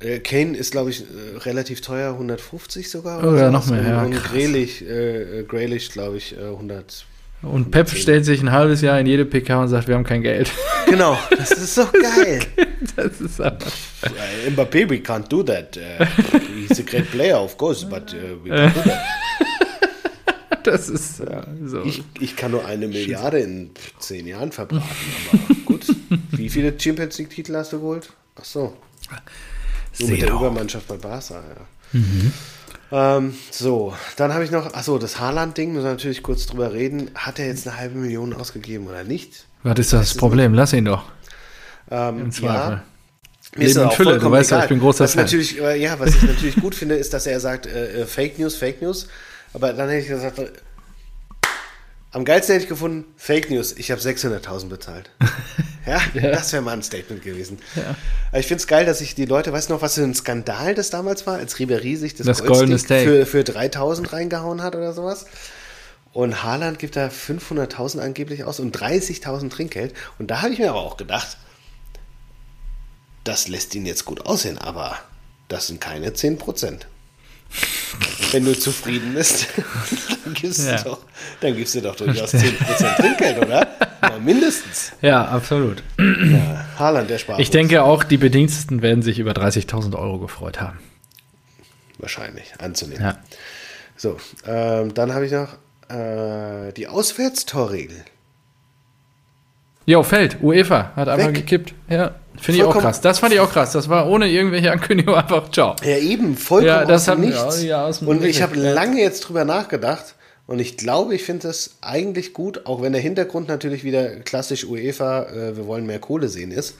Äh, Kane ist, glaube ich, äh, relativ teuer, 150 sogar. Ja, sowas. noch mehr, Und, ja, und. Grealish, äh, Grealish glaube ich, äh, 100. Und Pep stellt sich ein halbes Jahr in jede PK und sagt, wir haben kein Geld. Genau, das ist so geil. Das ist aber. Uh, Mbappé, we can't do that. Uh, he's a great player, of course, but uh, we can't do that. *laughs* Das ist ja, so. Ich, ich kann nur eine Milliarde in zehn Jahren verbraten, aber gut. *laughs* Wie viele Champions League-Titel hast du geholt? Ach so. Nur mit der. Übermannschaft bei Barca, ja. Ähm, so, dann habe ich noch, achso, das Haaland-Ding, müssen wir natürlich kurz drüber reden. Hat er jetzt eine halbe Million ausgegeben oder nicht? Was ist das Problem? Lass ihn doch. Ähm, Im Zweifel. Mir ist Leben das auch Fülle, du weißt ja, ich bin großer was Fan. Natürlich, äh, ja, was ich natürlich gut finde, ist, dass er sagt, äh, äh, Fake News, Fake News. Aber dann hätte ich gesagt, am geilsten hätte ich gefunden, Fake News, ich habe 600.000 bezahlt. *laughs* Ja, das wäre mal ein Statement gewesen. Aber ich finde es geil, dass sich die Leute, weißt du noch, was für ein Skandal das damals war, als Ribery sich das, Das Goldstick goldene Steak. für, für 3.000 reingehauen hat oder sowas. Und Haaland gibt da 500.000 angeblich aus und 30.000 Trinkgeld. Und da habe ich mir aber auch gedacht, das lässt ihn jetzt gut aussehen, aber das sind keine 10%. Wenn du zufrieden bist, *laughs* dann gibst, Ja. du, doch, dann gibst du doch durchaus 10% Trinkgeld, oder? Ja, mindestens. Ja, absolut. Ja, Haaland, der spart. Ich denke auch, die Bediensteten werden sich über 30.000 Euro gefreut haben. Wahrscheinlich, anzunehmen. Ja. So, ähm, dann habe ich noch äh, die Auswärtstorregel. Jo, fällt. UEFA hat Weg. gekippt. Ja, finde ich auch krass. Das fand ich auch krass. Das war ohne irgendwelche Ankündigung *laughs* einfach ciao. Ja, eben, vollkommen Ja, das aus hat- Nichts. ja, ja, aus und ich habe ja. lange jetzt drüber nachgedacht und ich glaube, ich finde das eigentlich gut, auch wenn der Hintergrund natürlich wieder klassisch UEFA, äh, wir wollen mehr Kohle sehen ist.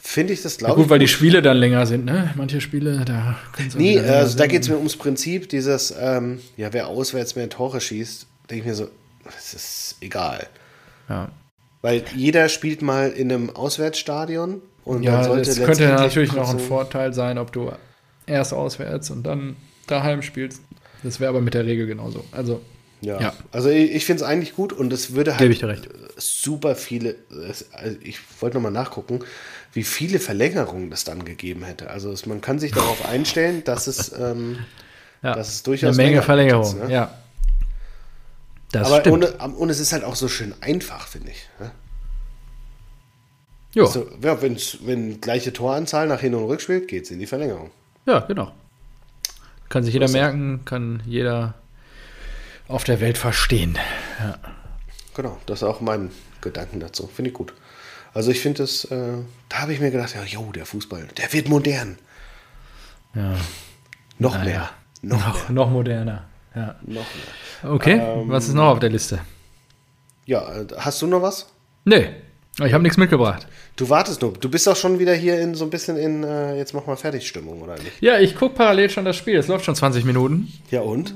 Finde ich das, Ja, glaube gut, ich. weil die Spiele dann länger sind, ne? Manche Spiele, da Nee, also da geht es mir ums Prinzip, dieses, ähm, ja, wer auswärts mehr Tore schießt, denke ich mir so, es ist egal. Ja, Weil jeder spielt mal in einem Auswärtsstadion und ja dann sollte das könnte natürlich noch ein Vorteil sein, ob du erst auswärts und dann daheim spielst. Das wäre aber mit der Regel genauso. Also, Ja. Ja. Also ich, ich finde es eigentlich gut und es würde halt super viele, also ich wollte nochmal nachgucken, wie viele Verlängerungen das dann gegeben hätte. Also es, man kann sich darauf einstellen, dass es, ähm, *laughs* ja, dass es durchaus eine Menge länger Verlängerung. wird jetzt, ne? Ja. Das Aber stimmt. ohne, und es ist halt auch so schön einfach, finde ich. Ne? jo. So, ja, wenn's, wenn gleiche Toranzahl nach Hin- und Rückspiel, geht es in die Verlängerung. Ja, genau. Kann sich jeder merken, kann jeder auf der Welt verstehen. Genau, das ist auch mein Gedanken dazu. Finde ich gut. Also ich finde das, äh, da habe ich mir gedacht, ja, jo, der Fußball, der wird modern. Ja. Noch Naja. mehr. Noch, Noch, mehr. noch moderner. Ja. Noch mehr. Okay, Ähm, was ist noch auf der Liste? Ja, hast du noch was? Nee, ich habe nichts mitgebracht. Du wartest nur. Du bist doch schon wieder hier in so ein bisschen in, äh, jetzt mach mal fertig Stimmung, oder nicht? Ja, ich gucke parallel schon das Spiel. Es läuft schon 20 Minuten. Ja, und?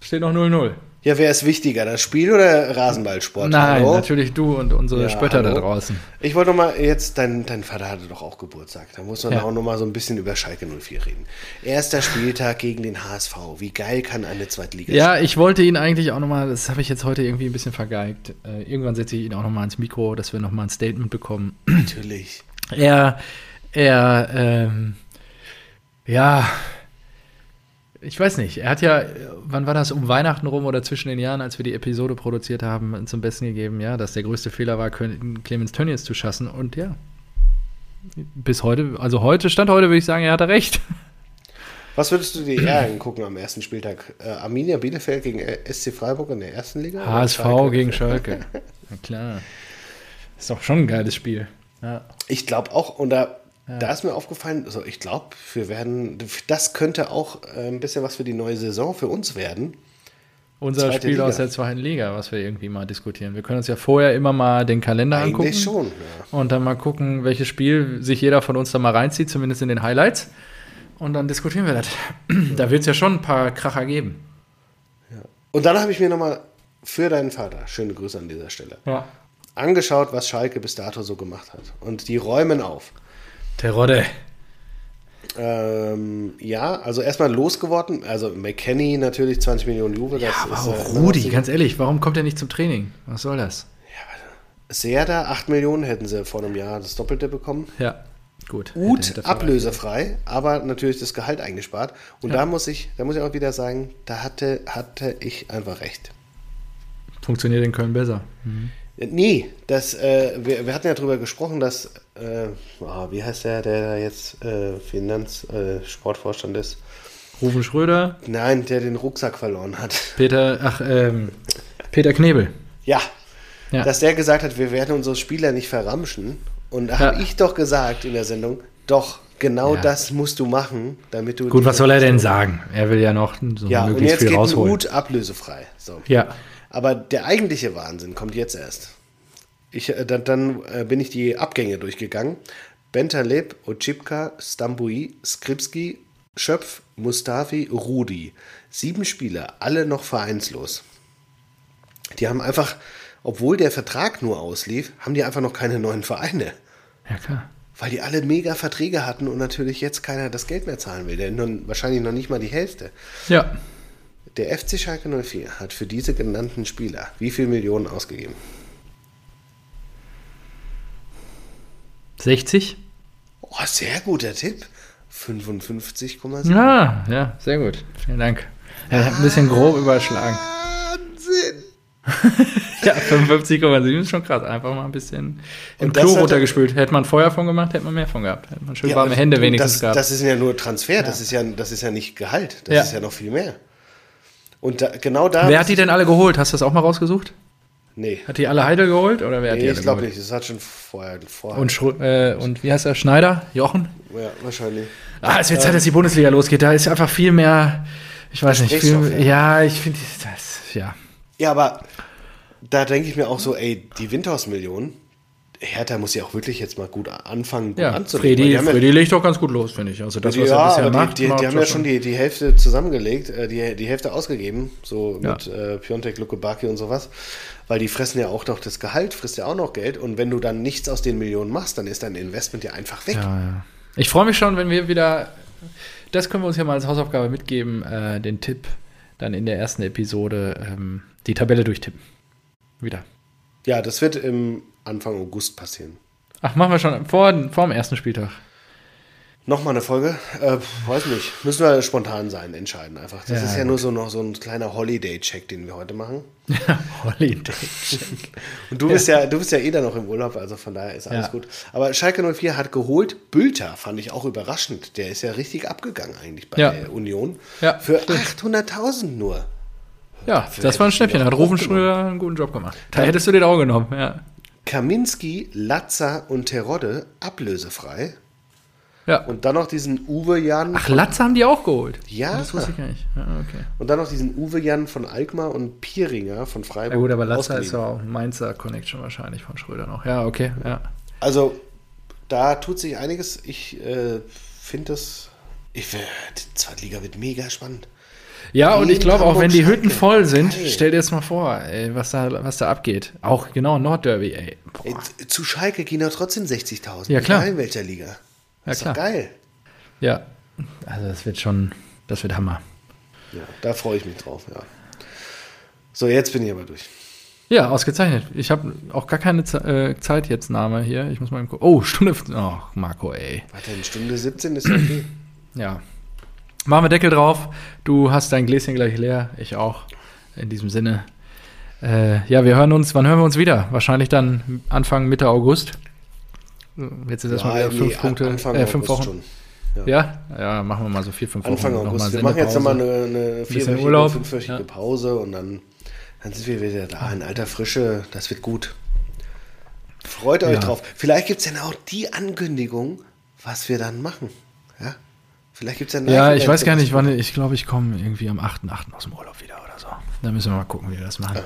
Steht noch 0-0. Ja, wer ist wichtiger, das Spiel oder Rasenballsport? Nein, Hallo? natürlich du und unsere Ja, Spötter da hallo? draußen. Ich wollte noch mal jetzt, dein, dein Vater hatte doch auch Geburtstag. Da muss man Ja. auch noch mal so ein bisschen über Schalke 04 reden. Erster Spieltag gegen den HSV. Wie geil kann eine Zweitliga Ja, ich wollte ihn eigentlich auch nochmal, das habe ich jetzt heute irgendwie ein bisschen vergeigt. Äh, irgendwann setze ich ihn auch nochmal ins Mikro, dass wir nochmal ein Statement bekommen. Natürlich. Er, er, ähm, ja, ich weiß nicht. Er hat ja, wann war das, um Weihnachten rum oder zwischen den Jahren, als wir die Episode produziert haben, zum Besten gegeben, ja, dass der größte Fehler war, Clemens Tönnies zu schassen. Und ja, bis heute, also heute, Stand heute, würde ich sagen, er hatte recht. Was würdest du dir eher angucken am ersten Spieltag? Äh, Arminia Bielefeld gegen äh, SC Freiburg in der ersten Liga? HSV Schalke? gegen Schalke. Na klar. Ist doch schon ein geiles Spiel. Ja. Ich glaube auch, und da, da ist mir aufgefallen, also ich glaube, wir werden, das könnte auch äh, ein bisschen was für die neue Saison für uns werden. Unser Spiel Liga. aus der zweiten Liga, was wir irgendwie mal diskutieren. Wir können uns ja vorher immer mal den Kalender angucken. Eigentlich schon. Ja. Und dann mal gucken, welches Spiel sich jeder von uns da mal reinzieht, zumindest in den Highlights. Und dann diskutieren wir das. *clears throat* Da wird es ja schon ein paar Kracher geben. Und dann habe ich mir nochmal für deinen Vater, schöne Grüße an dieser Stelle, Ja. angeschaut, was Schalke bis dato so gemacht hat. Und die räumen auf. Terodde. Ähm, ja, also erstmal losgeworden. Also McKenny natürlich 20 Millionen Juve. Das Ja, aber ist, auch äh, Rudi, ganz ehrlich, warum kommt er nicht zum Training? Was soll das? Serda, 8 Millionen hätten sie vor einem Jahr das Doppelte bekommen. Ja, gut. Gut, ablösefrei, aber natürlich das Gehalt eingespart. Und Ja. da muss ich, da muss ich auch wieder sagen, da hatte, hatte ich einfach recht. Funktioniert in Köln besser. Nee, das, äh, wir, wir hatten ja drüber gesprochen, dass, äh, ah, wie heißt der, der da jetzt äh, Finanz-, äh, ist? Rufen Schröder, Nein, der den Rucksack verloren hat. Peter, ach, ähm, Peter Knebel. Ja, Ja. dass der gesagt hat, wir werden unsere Spieler nicht verramschen. Und da Ja. habe ich doch gesagt in der Sendung, doch, genau Ja. das musst du machen, damit du. Gut, was soll er denn sagen? Er will ja noch so Ja, und möglichst jetzt viel geht rausholen. Hut ablösefrei. So. Ja, Aber der eigentliche Wahnsinn kommt jetzt erst. Ich, äh, dann dann äh, bin ich die Abgänge durchgegangen. Bentaleb, Ochipka, Stambui, Skripski, Schöpf, Mustafi, Rudi. Sieben Spieler, alle noch vereinslos. Die haben einfach, obwohl der Vertrag nur auslief, haben die einfach noch keine neuen Vereine. ja klar. Weil die alle mega Verträge hatten und natürlich jetzt keiner das Geld mehr zahlen will. Denn nun, wahrscheinlich noch nicht mal die Hälfte. Ja, Der FC Schalke 04 hat für diese genannten Spieler wie viel Millionen ausgegeben? 60? Oh, sehr guter Tipp. 55,7. Ja, ja, sehr gut. Vielen Dank. Ja, ich hab ein bisschen grob überschlagen. Wahnsinn! *laughs* Ja, 55,7 ist schon krass. Einfach mal ein bisschen im Klo hat- runtergespült. Hätte man Feuer von gemacht, hätte man mehr von gehabt. Hätte man schön warme Hände wenigstens das, gehabt. Das ist ja nur Transfer, Das, ist ja, das ist ja nicht Gehalt. Das Ja. ist ja noch viel mehr. Und da, genau da. wer hat die denn alle geholt? Hast du das auch mal rausgesucht? Nee, Hat die alle Heidel geholt? Oder wer hat die nee alle ich glaube nicht. Das hat schon vorher. vorher Und, äh, und wie heißt er? Schneider? Jochen? ja, wahrscheinlich. Ah, es wird Zeit, dass die Bundesliga losgeht. Da ist einfach viel mehr, ich weiß nicht, viel, ja, ich finde das, ja. Ja, aber da denke ich mir auch so, ey, die Windhaus-Millionen, Hertha muss ja auch wirklich jetzt mal gut anfangen, gut Ja, weil Fredi, die haben ja- Fredi legt doch ganz gut los, finde ich. Also das, was ja, er bisher macht, die, die, macht die haben ja schon die, die Hälfte zusammengelegt, äh, die, die Hälfte ausgegeben, so Ja. mit äh, Piontek, Lukebaki und sowas, weil die fressen ja auch noch das Gehalt, frisst ja auch noch Geld und wenn du dann nichts aus den Millionen machst, dann ist dein Investment ja einfach weg. Ja. Ich freue mich schon, wenn wir wieder, das können wir uns ja mal als Hausaufgabe mitgeben, äh, den Tipp dann in der ersten Episode ähm, die Tabelle durchtippen. Wieder. Ja, das wird im Anfang August passieren. Ach, machen wir schon vor, vor dem ersten Spieltag. Nochmal eine Folge? Äh, weiß nicht. Müssen wir spontan sein, entscheiden einfach. Das Ja, ist ja gut. nur so noch so ein kleiner Holiday-Check, den wir heute machen. *laughs* Holiday. *laughs* Und du bist ja, du bist ja eh da noch im Urlaub, also von daher ist alles Ja. gut. Aber Schalke 04 hat geholt, Bülter fand ich auch überraschend. Der ist ja richtig abgegangen eigentlich bei der Union. Ja, Für stimmt. 800.000 nur. Ja, das war ein Schnäppchen. Hat Rufen Schröder einen guten Job gemacht. Da hättest du den auch genommen, ja. Kaminski, Latza und Terodde ablösefrei. Ja. Und dann noch diesen Uwe Jan. Ach, Latze haben die auch geholt. Ja. Das wusste ich gar nicht. Ja, okay. Und dann noch diesen Uwe Jan von Alkmaar und Pieringer von Freiburg. Ja gut, aber Latze ausgeliehen. ist ja auch ein Mainzer Connection wahrscheinlich von Schröder noch. Ja, okay, ja. Also, da tut sich einiges. Ich äh, finde das. Ich, wär- die Zweitliga wird mega spannend. Ja, und ich glaube auch, wenn die Hütten voll sind, Geil. stell dir das mal vor, ey, was da, was da abgeht. Auch genau Nordderby, ey. Ey, zu Schalke gehen doch trotzdem 60.000. Ja, klar. Egal in welcher Liga. Ja, Das ist klar. geil. Ja, also das wird schon, das wird Hammer. Ja, da freue ich mich drauf, ja. So, jetzt bin ich aber durch. Ja, ausgezeichnet. Ich habe auch gar keine äh, Zeit jetzt Name hier. Ich muss mal eben gucken. Oh, Stunde. Oh, Marco, ey. Warte, in Stunde 17 ist ja okay. Ja. Machen wir Deckel drauf. Du hast dein Gläschen gleich leer. Ich auch. In diesem Sinne. Äh, ja, wir hören uns. Wann hören wir uns wieder? Wahrscheinlich dann Anfang, Mitte August. Jetzt ist erstmal wieder nee, fünf Punkte. Anfang äh, fünf Wochen. schon. Ja? ja, machen wir mal so vier, fünf Wochen. Anfang August. Wir machen jetzt nochmal eine, eine vierwöchige, Urlaub. fünfwöchige Ja. Pause und dann, dann sind wir wieder da in alter Frische. Das wird gut. Freut euch Ja. drauf. Vielleicht gibt es dann auch die Ankündigung, was wir dann machen. Ja, Vielleicht gibt es Ja, Live-Event ich weiß gar nicht, wann. Ich glaube, ich komme irgendwie am 8.8. aus dem Urlaub wieder oder so. Da müssen wir mal gucken, wie wir das machen.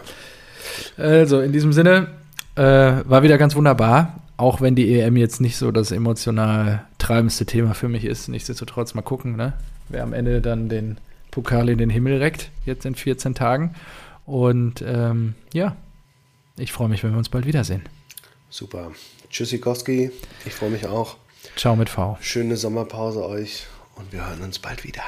Also, in diesem Sinne, äh, war wieder ganz wunderbar. Auch wenn die EM jetzt nicht so das emotional treibendste Thema für mich ist. Nichtsdestotrotz mal gucken, ne? wer am Ende dann den Pokal in den Himmel reckt, jetzt in 14 Tagen. Und ähm, ja, ich freue mich, wenn wir uns bald wiedersehen. Super. Tschüssikowski. Ich freue mich auch. Ciao mit V. Schöne Sommerpause euch und wir hören uns bald wieder.